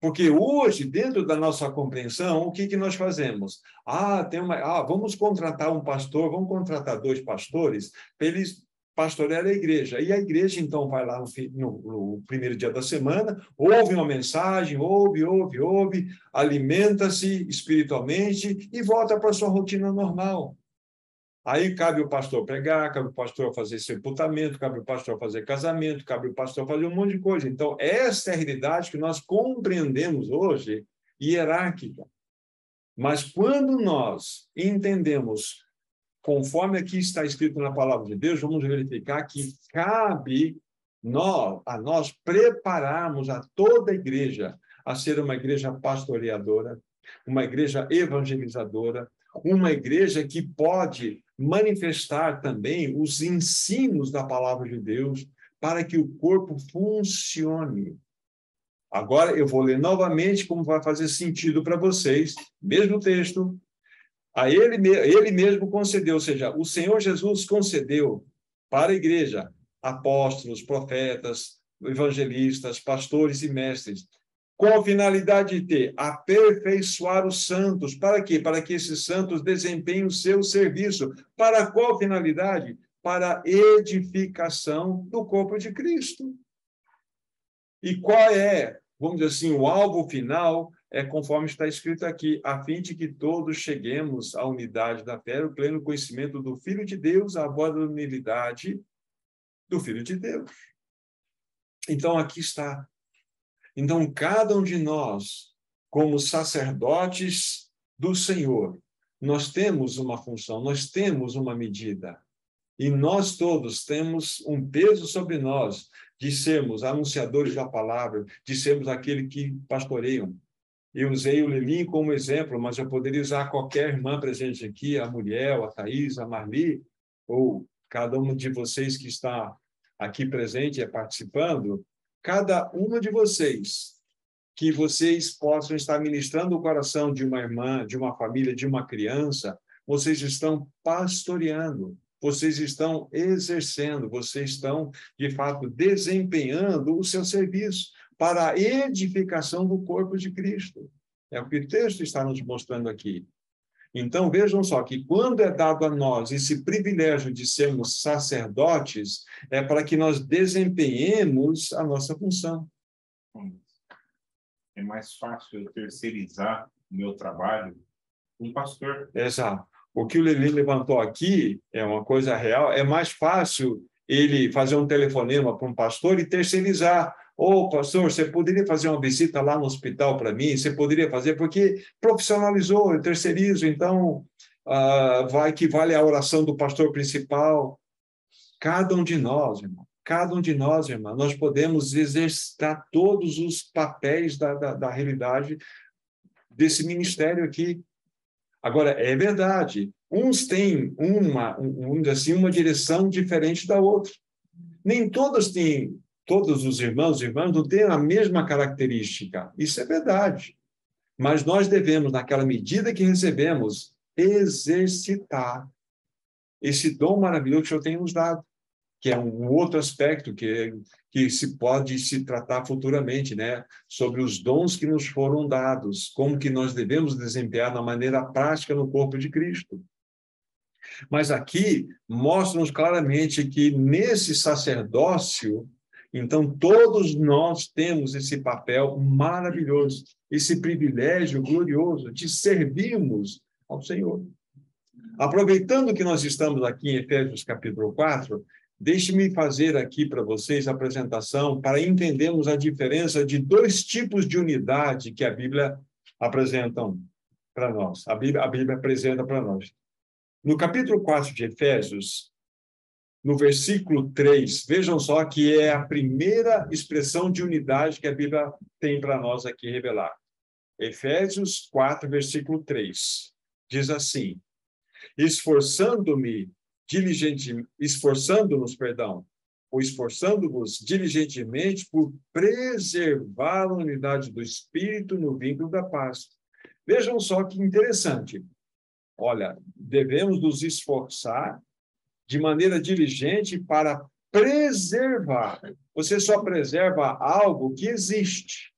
Porque hoje, dentro da nossa compreensão, o que, que nós fazemos? Ah, tem uma, ah, vamos contratar um pastor, vamos contratar dois pastores para eles pastorear a igreja. E a igreja, então, vai lá no, no, no, primeiro dia da semana, ouve uma mensagem, ouve, ouve, ouve, alimenta-se espiritualmente e volta para a sua rotina normal. Aí cabe o pastor pregar, cabe o pastor fazer sepultamento, cabe o pastor fazer casamento, cabe o pastor fazer um monte de coisa. Então, essa é a realidade que nós compreendemos hoje, hierárquica. Mas quando nós entendemos, conforme aqui está escrito na palavra de Deus, vamos verificar que cabe nós, a nós prepararmos a toda a igreja a ser uma igreja pastoreadora, uma igreja evangelizadora, uma igreja que pode manifestar também os ensinos da palavra de Deus para que o corpo funcione. Agora eu vou ler novamente como vai fazer sentido para vocês, mesmo texto. A ele, ele mesmo concedeu, ou seja, o Senhor Jesus concedeu para a igreja apóstolos, profetas, evangelistas, pastores e mestres, com a finalidade de ter aperfeiçoar os santos. Para quê? Para que esses santos desempenhem o seu serviço. Para qual finalidade? Para edificação do corpo de Cristo. E qual é, vamos dizer assim, o alvo final? É conforme está escrito aqui, a fim de que todos cheguemos à unidade da fé, o pleno conhecimento do Filho de Deus, a voz da humildade do Filho de Deus. Então, aqui está então, cada um de nós, como sacerdotes do Senhor, nós temos uma função, nós temos uma medida. E nós todos temos um peso sobre nós de sermos anunciadores da palavra, de sermos aquele que pastoreiam. Eu usei o Lelim como exemplo, mas eu poderia usar qualquer irmã presente aqui, a Muriel, a Thais, a Marli, ou cada um de vocês que está aqui presente e participando, cada uma de vocês, que vocês possam estar ministrando o coração de uma irmã, de uma família, de uma criança, vocês estão pastoreando, vocês estão exercendo, vocês estão, de fato, desempenhando o seu serviço para a edificação do corpo de Cristo. É o que o texto está nos mostrando aqui. Então, vejam só que quando é dado a nós esse privilégio de sermos sacerdotes, é para que nós desempenhemos a nossa função. É mais fácil eu terceirizar o meu trabalho com um pastor. Exato. O que o Lili levantou aqui é uma coisa real. É mais fácil ele fazer um telefonema para um pastor e terceirizar. Ô, oh, pastor, você poderia fazer uma visita lá no hospital para mim? Você poderia fazer, porque profissionalizou, eu terceirizo, então uh, vai que vale a oração do pastor principal. Cada um de nós, irmão, cada um de nós, irmão, nós podemos exercitar todos os papéis da, da, da realidade desse ministério aqui. Agora, é verdade, uns têm uma, um, assim, uma direção diferente da outra. Nem todas têm todos os irmãos e irmãs não têm a mesma característica. Isso é verdade. Mas nós devemos, naquela medida que recebemos, exercitar esse dom maravilhoso que o Senhor tem nos dado, que é um outro aspecto que, que se pode se tratar futuramente, né? Sobre os dons que nos foram dados, como que nós devemos desempenhar na maneira prática no corpo de Cristo. Mas aqui mostra-nos claramente que nesse sacerdócio então, todos nós temos esse papel maravilhoso, esse privilégio glorioso de servirmos ao Senhor. Aproveitando que nós estamos aqui em Efésios capítulo 4, deixe-me fazer aqui para vocês a apresentação para entendermos a diferença de dois tipos de unidade que a Bíblia apresenta para nós. A Bíblia, a Bíblia apresenta para nós. No capítulo 4 de Efésios, no versículo 3, vejam só que é a primeira expressão de unidade que a Bíblia tem para nós aqui revelar. Efésios 4, versículo 3, diz assim: esforçando-me diligente, esforçando-nos, perdão, ou esforçando-vos diligentemente por preservar a unidade do espírito no vínculo da paz. Vejam só que interessante. Olha, devemos nos esforçar de maneira diligente para preservar. Você só preserva algo que existe.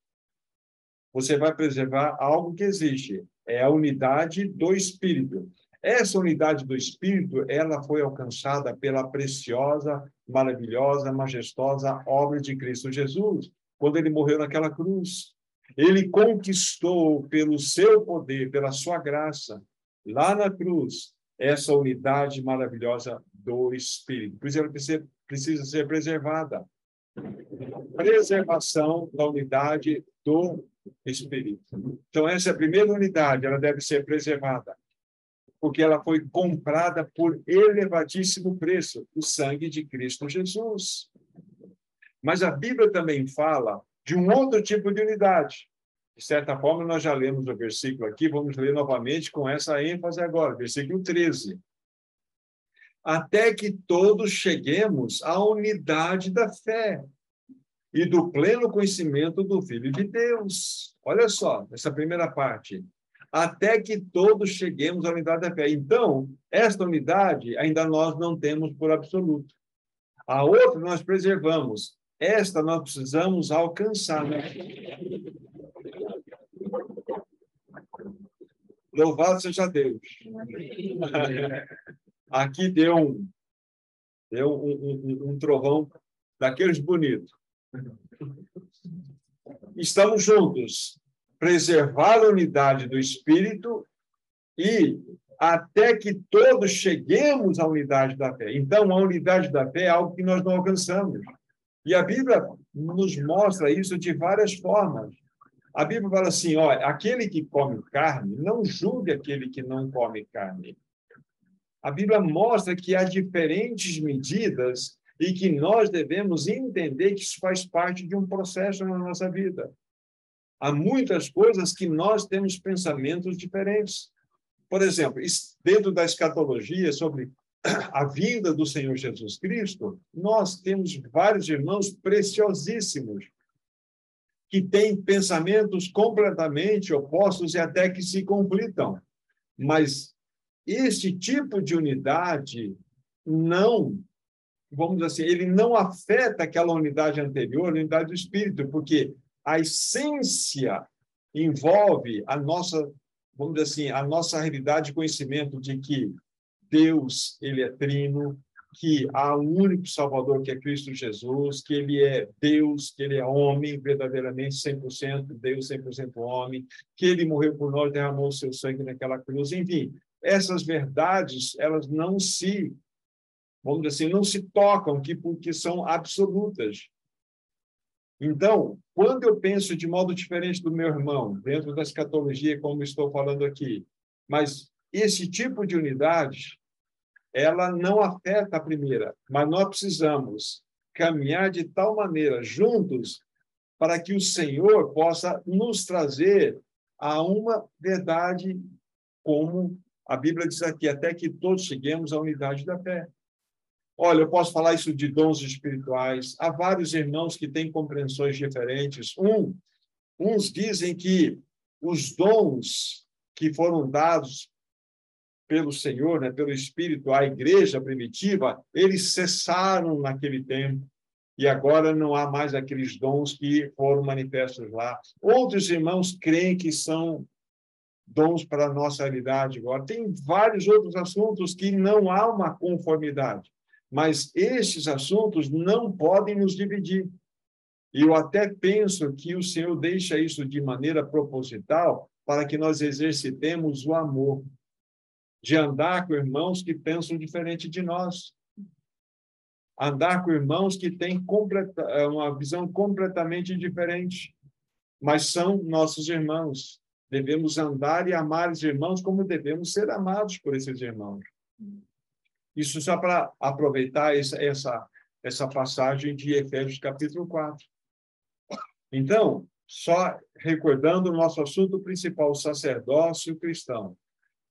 Você vai preservar algo que existe. É a unidade do espírito. Essa unidade do Espírito, ela foi alcançada pela preciosa, maravilhosa, majestosa obra de Cristo Jesus, quando ele morreu naquela cruz. Ele conquistou pelo seu poder, pela sua graça, lá na cruz, essa unidade maravilhosa do Espírito. Por isso ela precisa, ser preservada. Preservação da unidade do Espírito. Então, essa é a primeira unidade, ela deve ser preservada porque ela foi comprada por elevadíssimo preço, o sangue de Cristo Jesus. Mas a Bíblia também fala de um outro tipo de unidade. De certa forma, nós já lemos o versículo aqui, vamos ler novamente com essa ênfase agora, versículo 13. Até que todos cheguemos à unidade da fé e do pleno conhecimento do Filho de Deus. Olha só, essa primeira parte até que todos cheguemos à unidade da fé. Então, esta unidade ainda nós não temos por absoluto. A outra nós preservamos. Esta nós precisamos alcançar. Né? Louvado seja Deus. (laughs) Aqui deu um, deu um, um, um trovão daqueles bonitos. Estamos juntos preservar a unidade do espírito e até que todos cheguemos à unidade da fé. Então, a unidade da fé é algo que nós não alcançamos. E a Bíblia nos mostra isso de várias formas. A Bíblia fala assim: olha, aquele que come carne, não julgue aquele que não come carne. A Bíblia mostra que há diferentes medidas e que nós devemos entender que isso faz parte de um processo na nossa vida há muitas coisas que nós temos pensamentos diferentes. Por exemplo, dentro da escatologia sobre a vinda do Senhor Jesus Cristo, nós temos vários irmãos preciosíssimos que têm pensamentos completamente opostos e até que se conflitam. Mas esse tipo de unidade não, vamos dizer assim, ele não afeta aquela unidade anterior, a unidade do espírito, porque a essência envolve a nossa, vamos dizer assim, a nossa realidade de conhecimento de que Deus, ele é trino, que há um único Salvador que é Cristo Jesus, que ele é Deus, que ele é homem, verdadeiramente 100% Deus, 100% homem, que ele morreu por nós, derramou o seu sangue naquela cruz, enfim, essas verdades, elas não se, vamos dizer assim, não se tocam, que porque são absolutas. Então, quando eu penso de modo diferente do meu irmão, dentro da escatologia, como estou falando aqui, mas esse tipo de unidade, ela não afeta a primeira, mas nós precisamos caminhar de tal maneira juntos para que o Senhor possa nos trazer a uma verdade como a Bíblia diz aqui, até que todos cheguemos à unidade da fé. Olha, eu posso falar isso de dons espirituais. Há vários irmãos que têm compreensões diferentes. Um, uns dizem que os dons que foram dados pelo Senhor, né, pelo Espírito à igreja primitiva, eles cessaram naquele tempo e agora não há mais aqueles dons que foram manifestos lá. Outros irmãos creem que são dons para a nossa realidade agora. Tem vários outros assuntos que não há uma conformidade. Mas estes assuntos não podem nos dividir. E eu até penso que o Senhor deixa isso de maneira proposital para que nós exercitemos o amor, de andar com irmãos que pensam diferente de nós. Andar com irmãos que têm uma visão completamente diferente, mas são nossos irmãos. Devemos andar e amar os irmãos como devemos ser amados por esses irmãos. Isso só para aproveitar essa, essa, essa passagem de Efésios capítulo 4. Então, só recordando o nosso assunto principal, o sacerdócio cristão.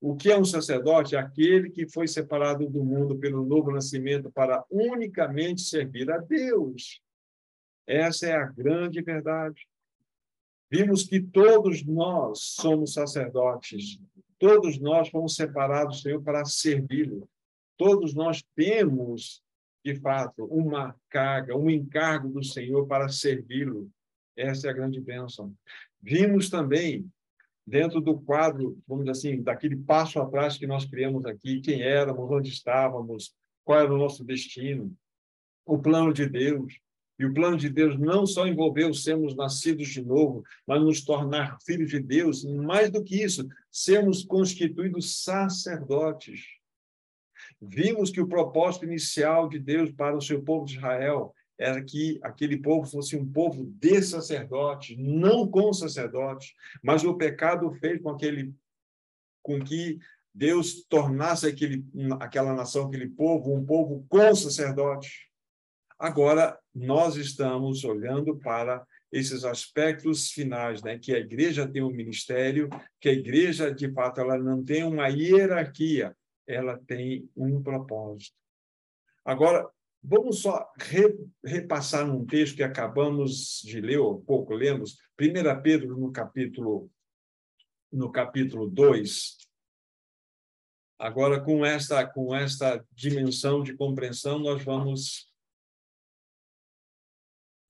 O que é um sacerdote? Aquele que foi separado do mundo pelo novo nascimento para unicamente servir a Deus. Essa é a grande verdade. Vimos que todos nós somos sacerdotes. Todos nós fomos separados, Senhor, para servi-lo. Todos nós temos, de fato, uma carga, um encargo do Senhor para servi-lo. Essa é a grande bênção. Vimos também dentro do quadro, vamos dizer assim, daquele passo atrás que nós criamos aqui, quem éramos, onde estávamos, qual era o nosso destino, o plano de Deus. E o plano de Deus não só envolveu sermos nascidos de novo, mas nos tornar filhos de Deus, mais do que isso, sermos constituídos sacerdotes. Vimos que o propósito inicial de Deus para o seu povo de Israel era que aquele povo fosse um povo de sacerdotes, não com sacerdotes, mas o pecado fez com aquele com que Deus tornasse aquele, aquela nação, aquele povo, um povo com sacerdotes. Agora, nós estamos olhando para esses aspectos finais, né? que a igreja tem um ministério, que a igreja, de fato, ela não tem uma hierarquia, ela tem um propósito. Agora, vamos só re, repassar um texto que acabamos de ler, ou pouco lemos, 1 Pedro, no capítulo, no capítulo 2. Agora, com esta, com esta dimensão de compreensão, nós vamos.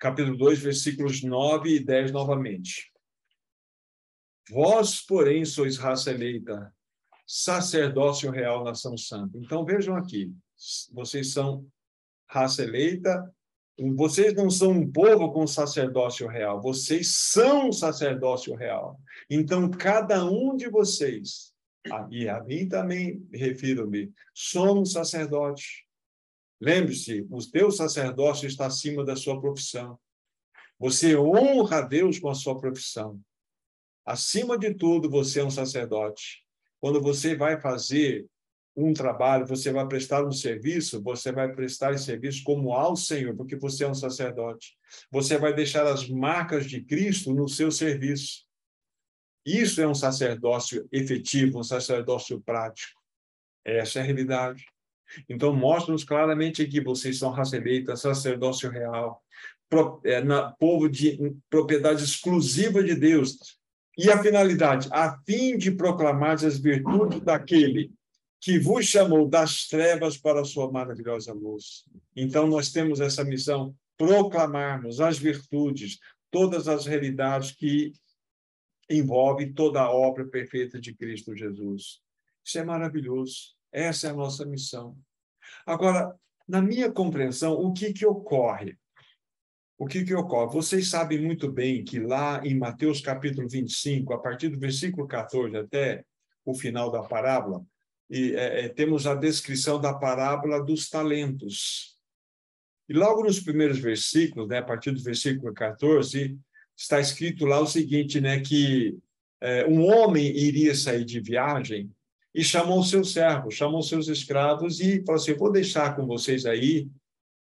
Capítulo 2, versículos 9 e 10 novamente. Vós, porém, sois raça eleita, sacerdócio real, nação santa. Então vejam aqui, vocês são raça eleita, vocês não são um povo com sacerdócio real, vocês são sacerdócio real. Então cada um de vocês, e a mim também refiro-me, somos sacerdotes. Lembre-se, o teu sacerdócio está acima da sua profissão. Você honra a Deus com a sua profissão. Acima de tudo, você é um sacerdote. Quando você vai fazer um trabalho, você vai prestar um serviço, você vai prestar esse serviço como ao Senhor, porque você é um sacerdote. Você vai deixar as marcas de Cristo no seu serviço. Isso é um sacerdócio efetivo, um sacerdócio prático. Essa é a realidade. Então, mostra-nos claramente aqui: vocês são raça eleita, sacerdócio real, é, na, povo de propriedade exclusiva de Deus, e a finalidade, a fim de proclamar as virtudes daquele que vos chamou das trevas para a sua maravilhosa luz. Então, nós temos essa missão, proclamarmos as virtudes, todas as realidades que envolvem toda a obra perfeita de Cristo Jesus. Isso é maravilhoso. Essa é a nossa missão. Agora, na minha compreensão, o que, que ocorre? O que, que ocorre? Vocês sabem muito bem que lá em Mateus capítulo 25, a partir do versículo 14 até o final da parábola, e, é, é, temos a descrição da parábola dos talentos. E logo nos primeiros versículos, né, a partir do versículo 14, está escrito lá o seguinte, né, que é, um homem iria sair de viagem e chamou seus servos, chamou seus escravos e falou assim: vou deixar com vocês aí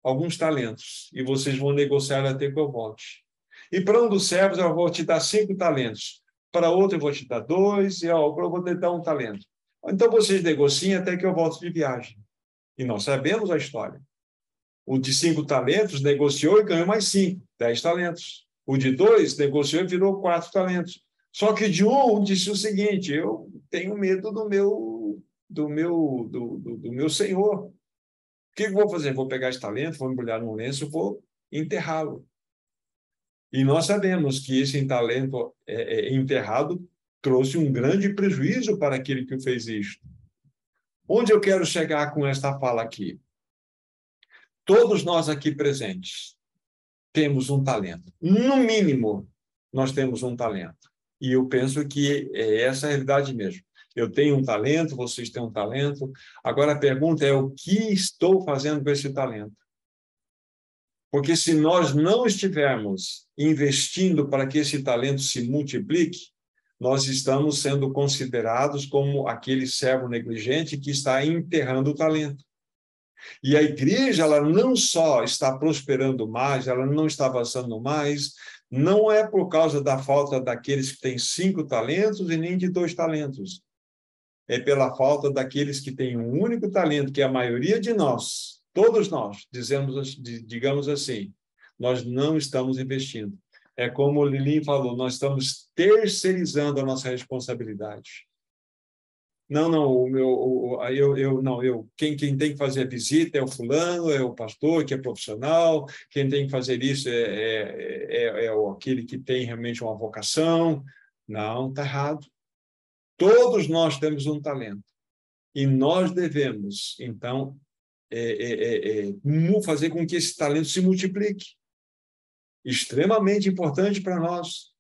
alguns talentos e vocês vão negociar até que eu volte. E para um dos servos eu vou te dar cinco talentos, para outro eu vou te dar dois, e ó, eu vou te dar um talento. Então vocês negociem até que eu volte de viagem. E nós sabemos a história. O de cinco talentos negociou e ganhou mais cinco, dez talentos. O de dois negociou e virou quatro talentos. Só que de um disse o seguinte: eu tenho medo do meu do meu do, do, do meu senhor que eu vou fazer? Vou pegar esse talento, vou embrulhar num lenço, vou enterrá-lo. E nós sabemos que esse talento é, é, enterrado trouxe um grande prejuízo para aquele que fez isto. Onde eu quero chegar com esta fala aqui? Todos nós aqui presentes temos um talento. No mínimo, nós temos um talento. E eu penso que é essa a realidade mesmo. Eu tenho um talento, vocês têm um talento. Agora a pergunta é: o que estou fazendo com esse talento? Porque se nós não estivermos investindo para que esse talento se multiplique, nós estamos sendo considerados como aquele servo negligente que está enterrando o talento. E a igreja, ela não só está prosperando mais, ela não está avançando mais, não é por causa da falta daqueles que têm cinco talentos e nem de dois talentos é pela falta daqueles que têm um único talento, que é a maioria de nós, todos nós, dizemos, digamos assim, nós não estamos investindo. É como o Lili falou, nós estamos terceirizando a nossa responsabilidade. Não, não, o meu, o, eu, eu, não, eu, quem, quem tem que fazer a visita é o fulano, é o pastor que é profissional, quem tem que fazer isso é, é, é, é aquele que tem realmente uma vocação, Não, está errado. Todos nós temos um talento. E nós devemos, então, é, é, é, é fazer com que esse talento se multiplique. Extremamente importante para nós.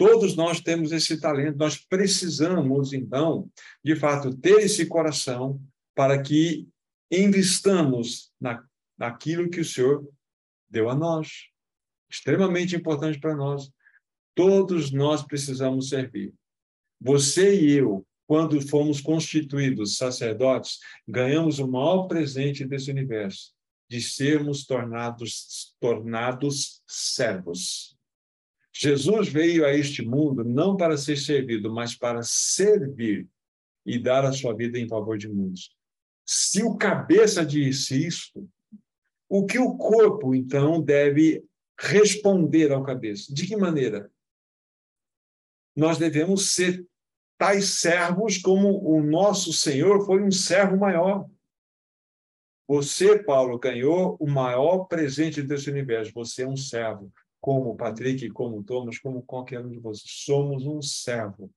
Todos nós temos esse talento, nós precisamos, então, de fato, ter esse coração para que investamos na, naquilo que o Senhor deu a nós. Extremamente importante para nós. Todos nós precisamos servir. Você e eu, quando fomos constituídos sacerdotes, ganhamos o maior presente desse universo, de sermos tornados, tornados servos. Jesus veio a este mundo não para ser servido, mas para servir e dar a sua vida em favor de muitos. Se o cabeça disse isso, o que o corpo, então, deve responder ao cabeça? De que maneira? Nós devemos ser tais servos como o nosso Senhor foi um servo maior. Você, Paulo, ganhou o maior presente desse universo. Você é um servo, como o Patrick, como o Thomas, como qualquer um de vocês. Somos um servo.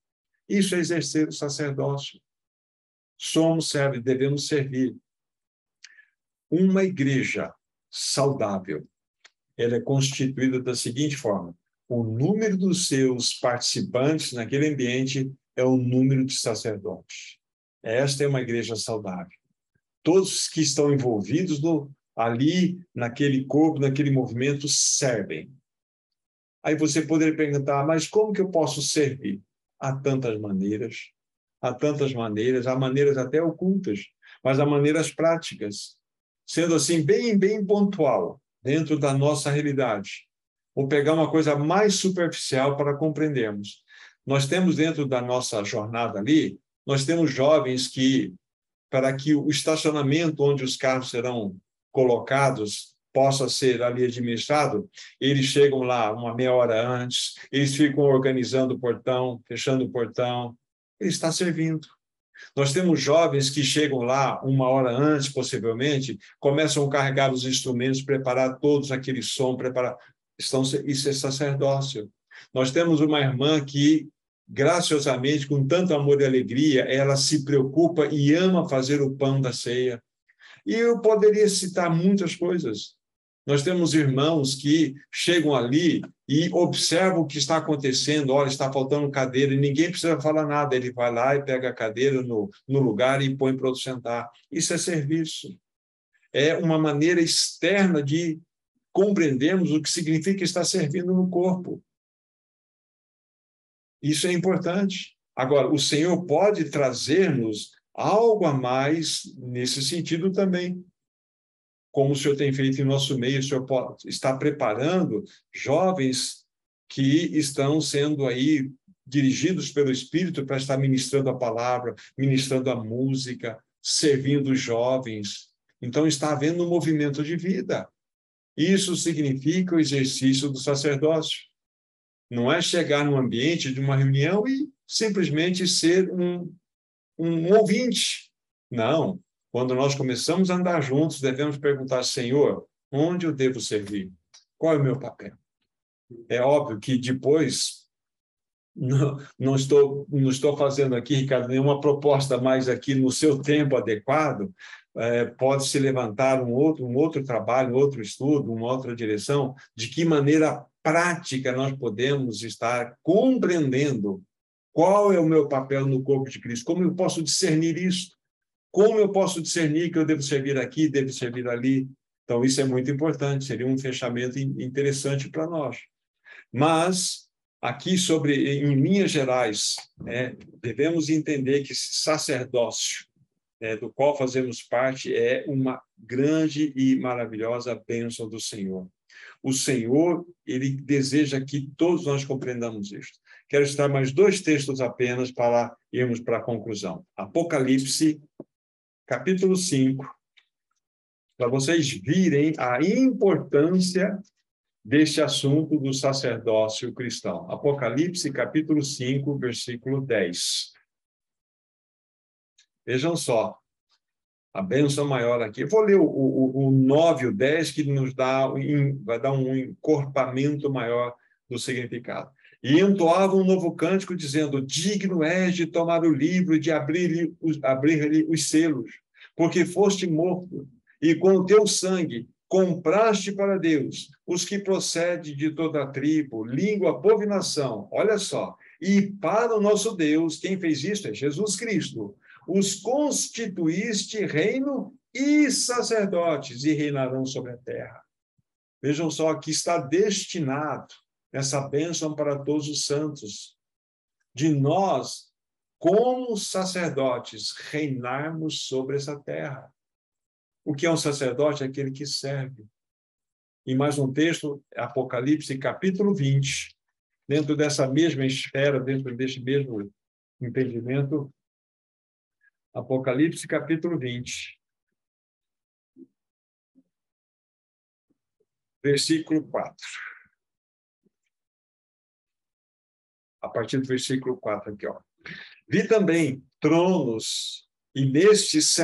Isso é exercer o sacerdócio. Somos servos, devemos servir. Uma igreja saudável, ela é constituída da seguinte forma: o número dos seus participantes naquele ambiente é o número de sacerdotes. Esta é uma igreja saudável. Todos que estão envolvidos no, ali, naquele corpo, naquele movimento, servem. Aí você poderia perguntar, mas como que eu posso servir? Há tantas maneiras, há tantas maneiras, há maneiras até ocultas, mas há maneiras práticas. Sendo assim, bem, bem pontual, dentro da nossa realidade. Vou pegar uma coisa mais superficial para compreendermos. Nós temos dentro da nossa jornada ali, nós temos jovens que, para que o estacionamento onde os carros serão colocados possa ser ali administrado, eles chegam lá uma meia hora antes, eles ficam organizando o portão, fechando o portão, ele está servindo. Nós temos jovens que chegam lá uma hora antes, possivelmente, começam a carregar os instrumentos, preparar todos aquele som, preparar. Estão, isso é sacerdócio. Nós temos uma irmã que, graciosamente, com tanto amor e alegria, ela se preocupa e ama fazer o pão da ceia. E eu poderia citar muitas coisas. Nós temos irmãos que chegam ali e observam o que está acontecendo. Olha, está faltando cadeira, e ninguém precisa falar nada. Ele vai lá e pega a cadeira no, no lugar e põe para o sentar. Isso é serviço. É uma maneira externa de compreendermos o que significa estar servindo no corpo. Isso é importante. Agora, o Senhor pode trazer-nos algo a mais nesse sentido também como o senhor tem feito em nosso meio, o senhor pode, está preparando jovens que estão sendo aí dirigidos pelo Espírito para estar ministrando a palavra, ministrando a música, servindo os jovens. Então, está havendo um movimento de vida. Isso significa o exercício do sacerdócio. Não é chegar no ambiente de uma reunião e simplesmente ser um, um ouvinte. Não. Quando nós começamos a andar juntos, devemos perguntar, Senhor, onde eu devo servir? Qual é o meu papel? É óbvio que depois não, não, estou não estou fazendo aqui, Ricardo, nenhuma proposta mais aqui no seu tempo adequado. É, pode se levantar um outro um outro trabalho, um outro estudo, uma outra direção. De que maneira prática nós podemos estar compreendendo qual é o meu papel no corpo de Cristo? Como eu posso discernir isso? Como eu posso discernir que eu devo servir aqui, devo servir ali? Então, isso é muito importante, seria um fechamento interessante para nós. Mas, aqui sobre, em linhas gerais, né, devemos entender que esse sacerdócio, né, do qual fazemos parte, é uma grande e maravilhosa bênção do Senhor. O Senhor, ele deseja que todos nós compreendamos isto. Quero citar mais dois textos apenas para irmos para a conclusão. Apocalipse capítulo 5, para vocês virem a importância deste assunto do sacerdócio cristão. Apocalipse, capítulo 5, versículo 10. Vejam só, a bênção maior aqui. Eu vou ler o, o, o 9 e o 10, que nos dá, vai dar um encorpamento maior do significado. E entoavam um novo cântico, dizendo: Digno és de tomar o livro e de abrir-lhe abrir os selos, porque foste morto, e com o teu sangue compraste para Deus os que procedem de toda a tribo, língua, povo e nação. Olha só. E para o nosso Deus, quem fez isso é Jesus Cristo. Os constituíste reino e sacerdotes e reinarão sobre a terra. Vejam só que está destinado essa bênção para todos os santos, de nós, como sacerdotes, reinarmos sobre essa terra. O que é um sacerdote? É aquele que serve. E mais um texto, Apocalipse, capítulo 20, dentro dessa mesma esfera, dentro deste mesmo entendimento, Apocalipse, capítulo 20. Versículo 4. A partir do versículo 4 aqui, ó. Vi também tronos e nestes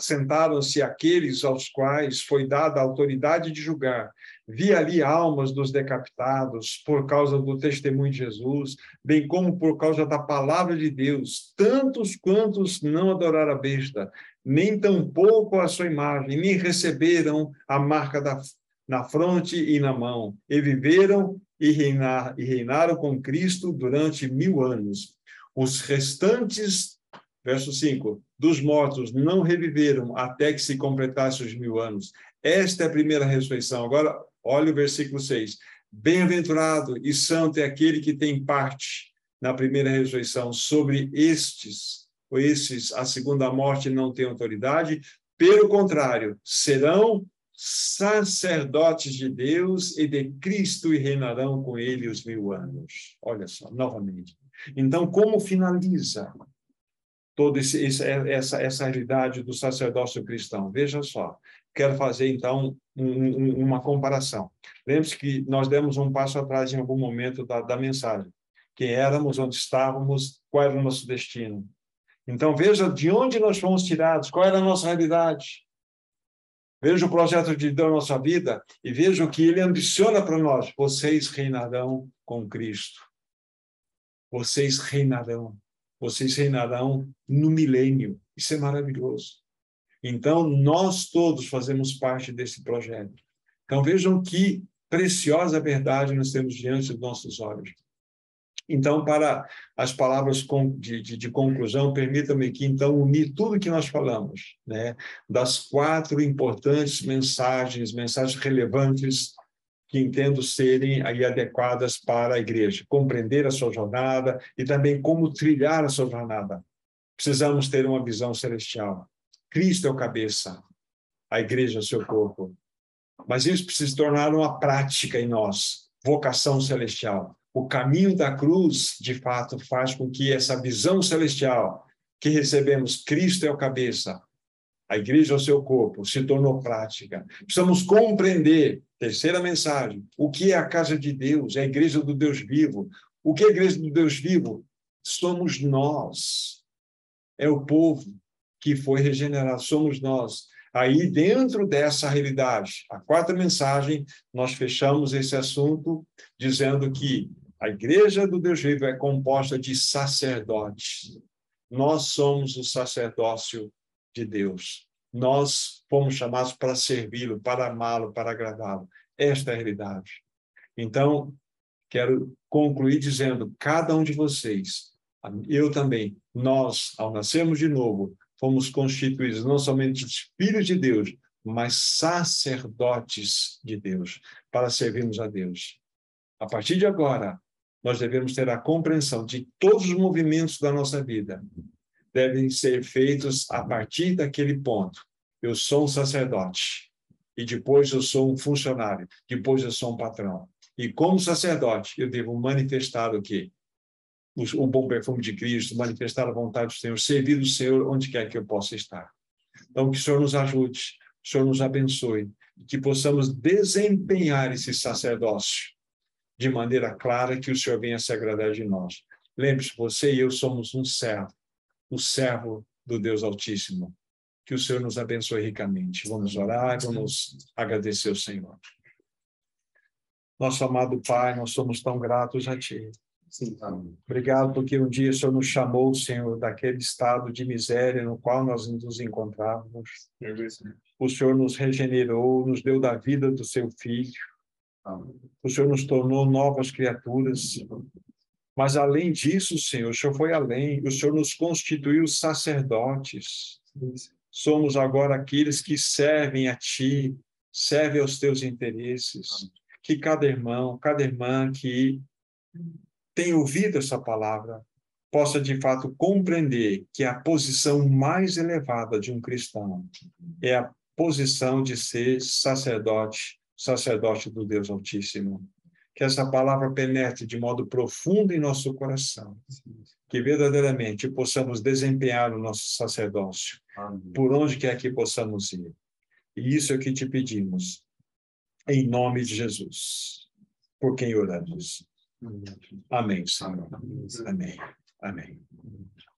sentaram-se aqueles aos quais foi dada a autoridade de julgar. Vi ali almas dos decapitados por causa do testemunho de Jesus, bem como por causa da palavra de Deus, tantos quantos não adoraram a besta, nem tampouco a sua imagem, nem receberam a marca da, na fronte e na mão, e viveram e, reinar, e reinaram com Cristo durante mil anos. Os restantes, verso 5, dos mortos não reviveram até que se completasse os mil anos. Esta é a primeira ressurreição. Agora, olha o versículo 6. Bem-aventurado e santo é aquele que tem parte na primeira ressurreição. Sobre estes, ou esses, a segunda morte não tem autoridade. Pelo contrário, serão sacerdotes de Deus e de Cristo e reinarão com ele os mil anos. Olha só, novamente. Então, como finaliza toda essa, essa realidade do sacerdócio cristão. Veja só, quero fazer então um, um, uma comparação. Lembre-se que nós demos um passo atrás em algum momento da, da mensagem. Quem éramos, onde estávamos, qual era o nosso destino. Então veja de onde nós fomos tirados, qual era a nossa realidade. Veja o projeto de Deus na nossa vida e veja o que ele ambiciona para nós. Vocês reinarão com Cristo. Vocês reinarão vocês reinarão no milênio. Isso é maravilhoso. Então, nós todos fazemos parte desse projeto. Então, vejam que preciosa verdade nós temos diante dos nossos olhos. Então, para as palavras de, de, de conclusão, permita-me que, então, unir tudo que nós falamos, né? das quatro importantes mensagens, mensagens relevantes que entendo serem aí adequadas para a igreja, compreender a sua jornada e também como trilhar a sua jornada. Precisamos ter uma visão celestial. Cristo é o cabeça, a igreja é o seu corpo. Mas isso precisa se tornar uma prática em nós, vocação celestial. O caminho da cruz, de fato, faz com que essa visão celestial que recebemos, Cristo é o cabeça, a igreja é o seu corpo, se tornou prática. Precisamos compreender, terceira mensagem, o que é a casa de Deus, é a igreja do Deus vivo. O que é a igreja do Deus vivo? Somos nós. É o povo que foi regenerado, somos nós. Aí, dentro dessa realidade, a quarta mensagem, nós fechamos esse assunto dizendo que a igreja do Deus vivo é composta de sacerdotes. Nós somos o sacerdócio de Deus. Nós fomos chamados para servi-lo, para amá-lo, para agradá-lo. Esta é a realidade. Então, quero concluir dizendo: cada um de vocês, eu também, nós, ao nascermos de novo, fomos constituídos não somente filhos de Deus, mas sacerdotes de Deus, para servirmos a Deus. A partir de agora, nós devemos ter a compreensão de todos os movimentos da nossa vida devem ser feitos a partir daquele ponto. Eu sou um sacerdote e depois eu sou um funcionário, depois eu sou um patrão. E como sacerdote, eu devo manifestar o quê? O, bom perfume de Cristo, manifestar a vontade do Senhor, servir o Senhor onde quer que eu possa estar. Então, que o Senhor nos ajude, o Senhor nos abençoe, que possamos desempenhar esse sacerdócio de maneira clara que o Senhor venha se agradar de nós. Lembre-se, você e eu somos um servo o servo do Deus Altíssimo. Que o Senhor nos abençoe ricamente. Vamos orar, vamos agradecer ao Senhor. Nosso amado Pai, nós somos tão gratos a Ti. Sim, Obrigado porque um dia o Senhor nos chamou, Senhor, daquele estado de miséria no qual nós nos encontrávamos. O Senhor nos regenerou, nos deu da vida do seu Filho. O Senhor nos tornou novas criaturas. Mas além disso, Senhor, o Senhor foi além. O Senhor nos constituiu sacerdotes. Somos agora aqueles que servem a Ti, servem aos Teus interesses. Que cada irmão, cada irmã que tem ouvido essa palavra possa de fato compreender que a posição mais elevada de um cristão é a posição de ser sacerdote, sacerdote do Deus Altíssimo. Que essa palavra penetre de modo profundo em nosso coração, que verdadeiramente possamos desempenhar o nosso sacerdócio, Amém. por onde quer que possamos ir. E isso é o que te pedimos, em nome de Jesus, por quem oramos. Amém, Senhor. Amém. Amém.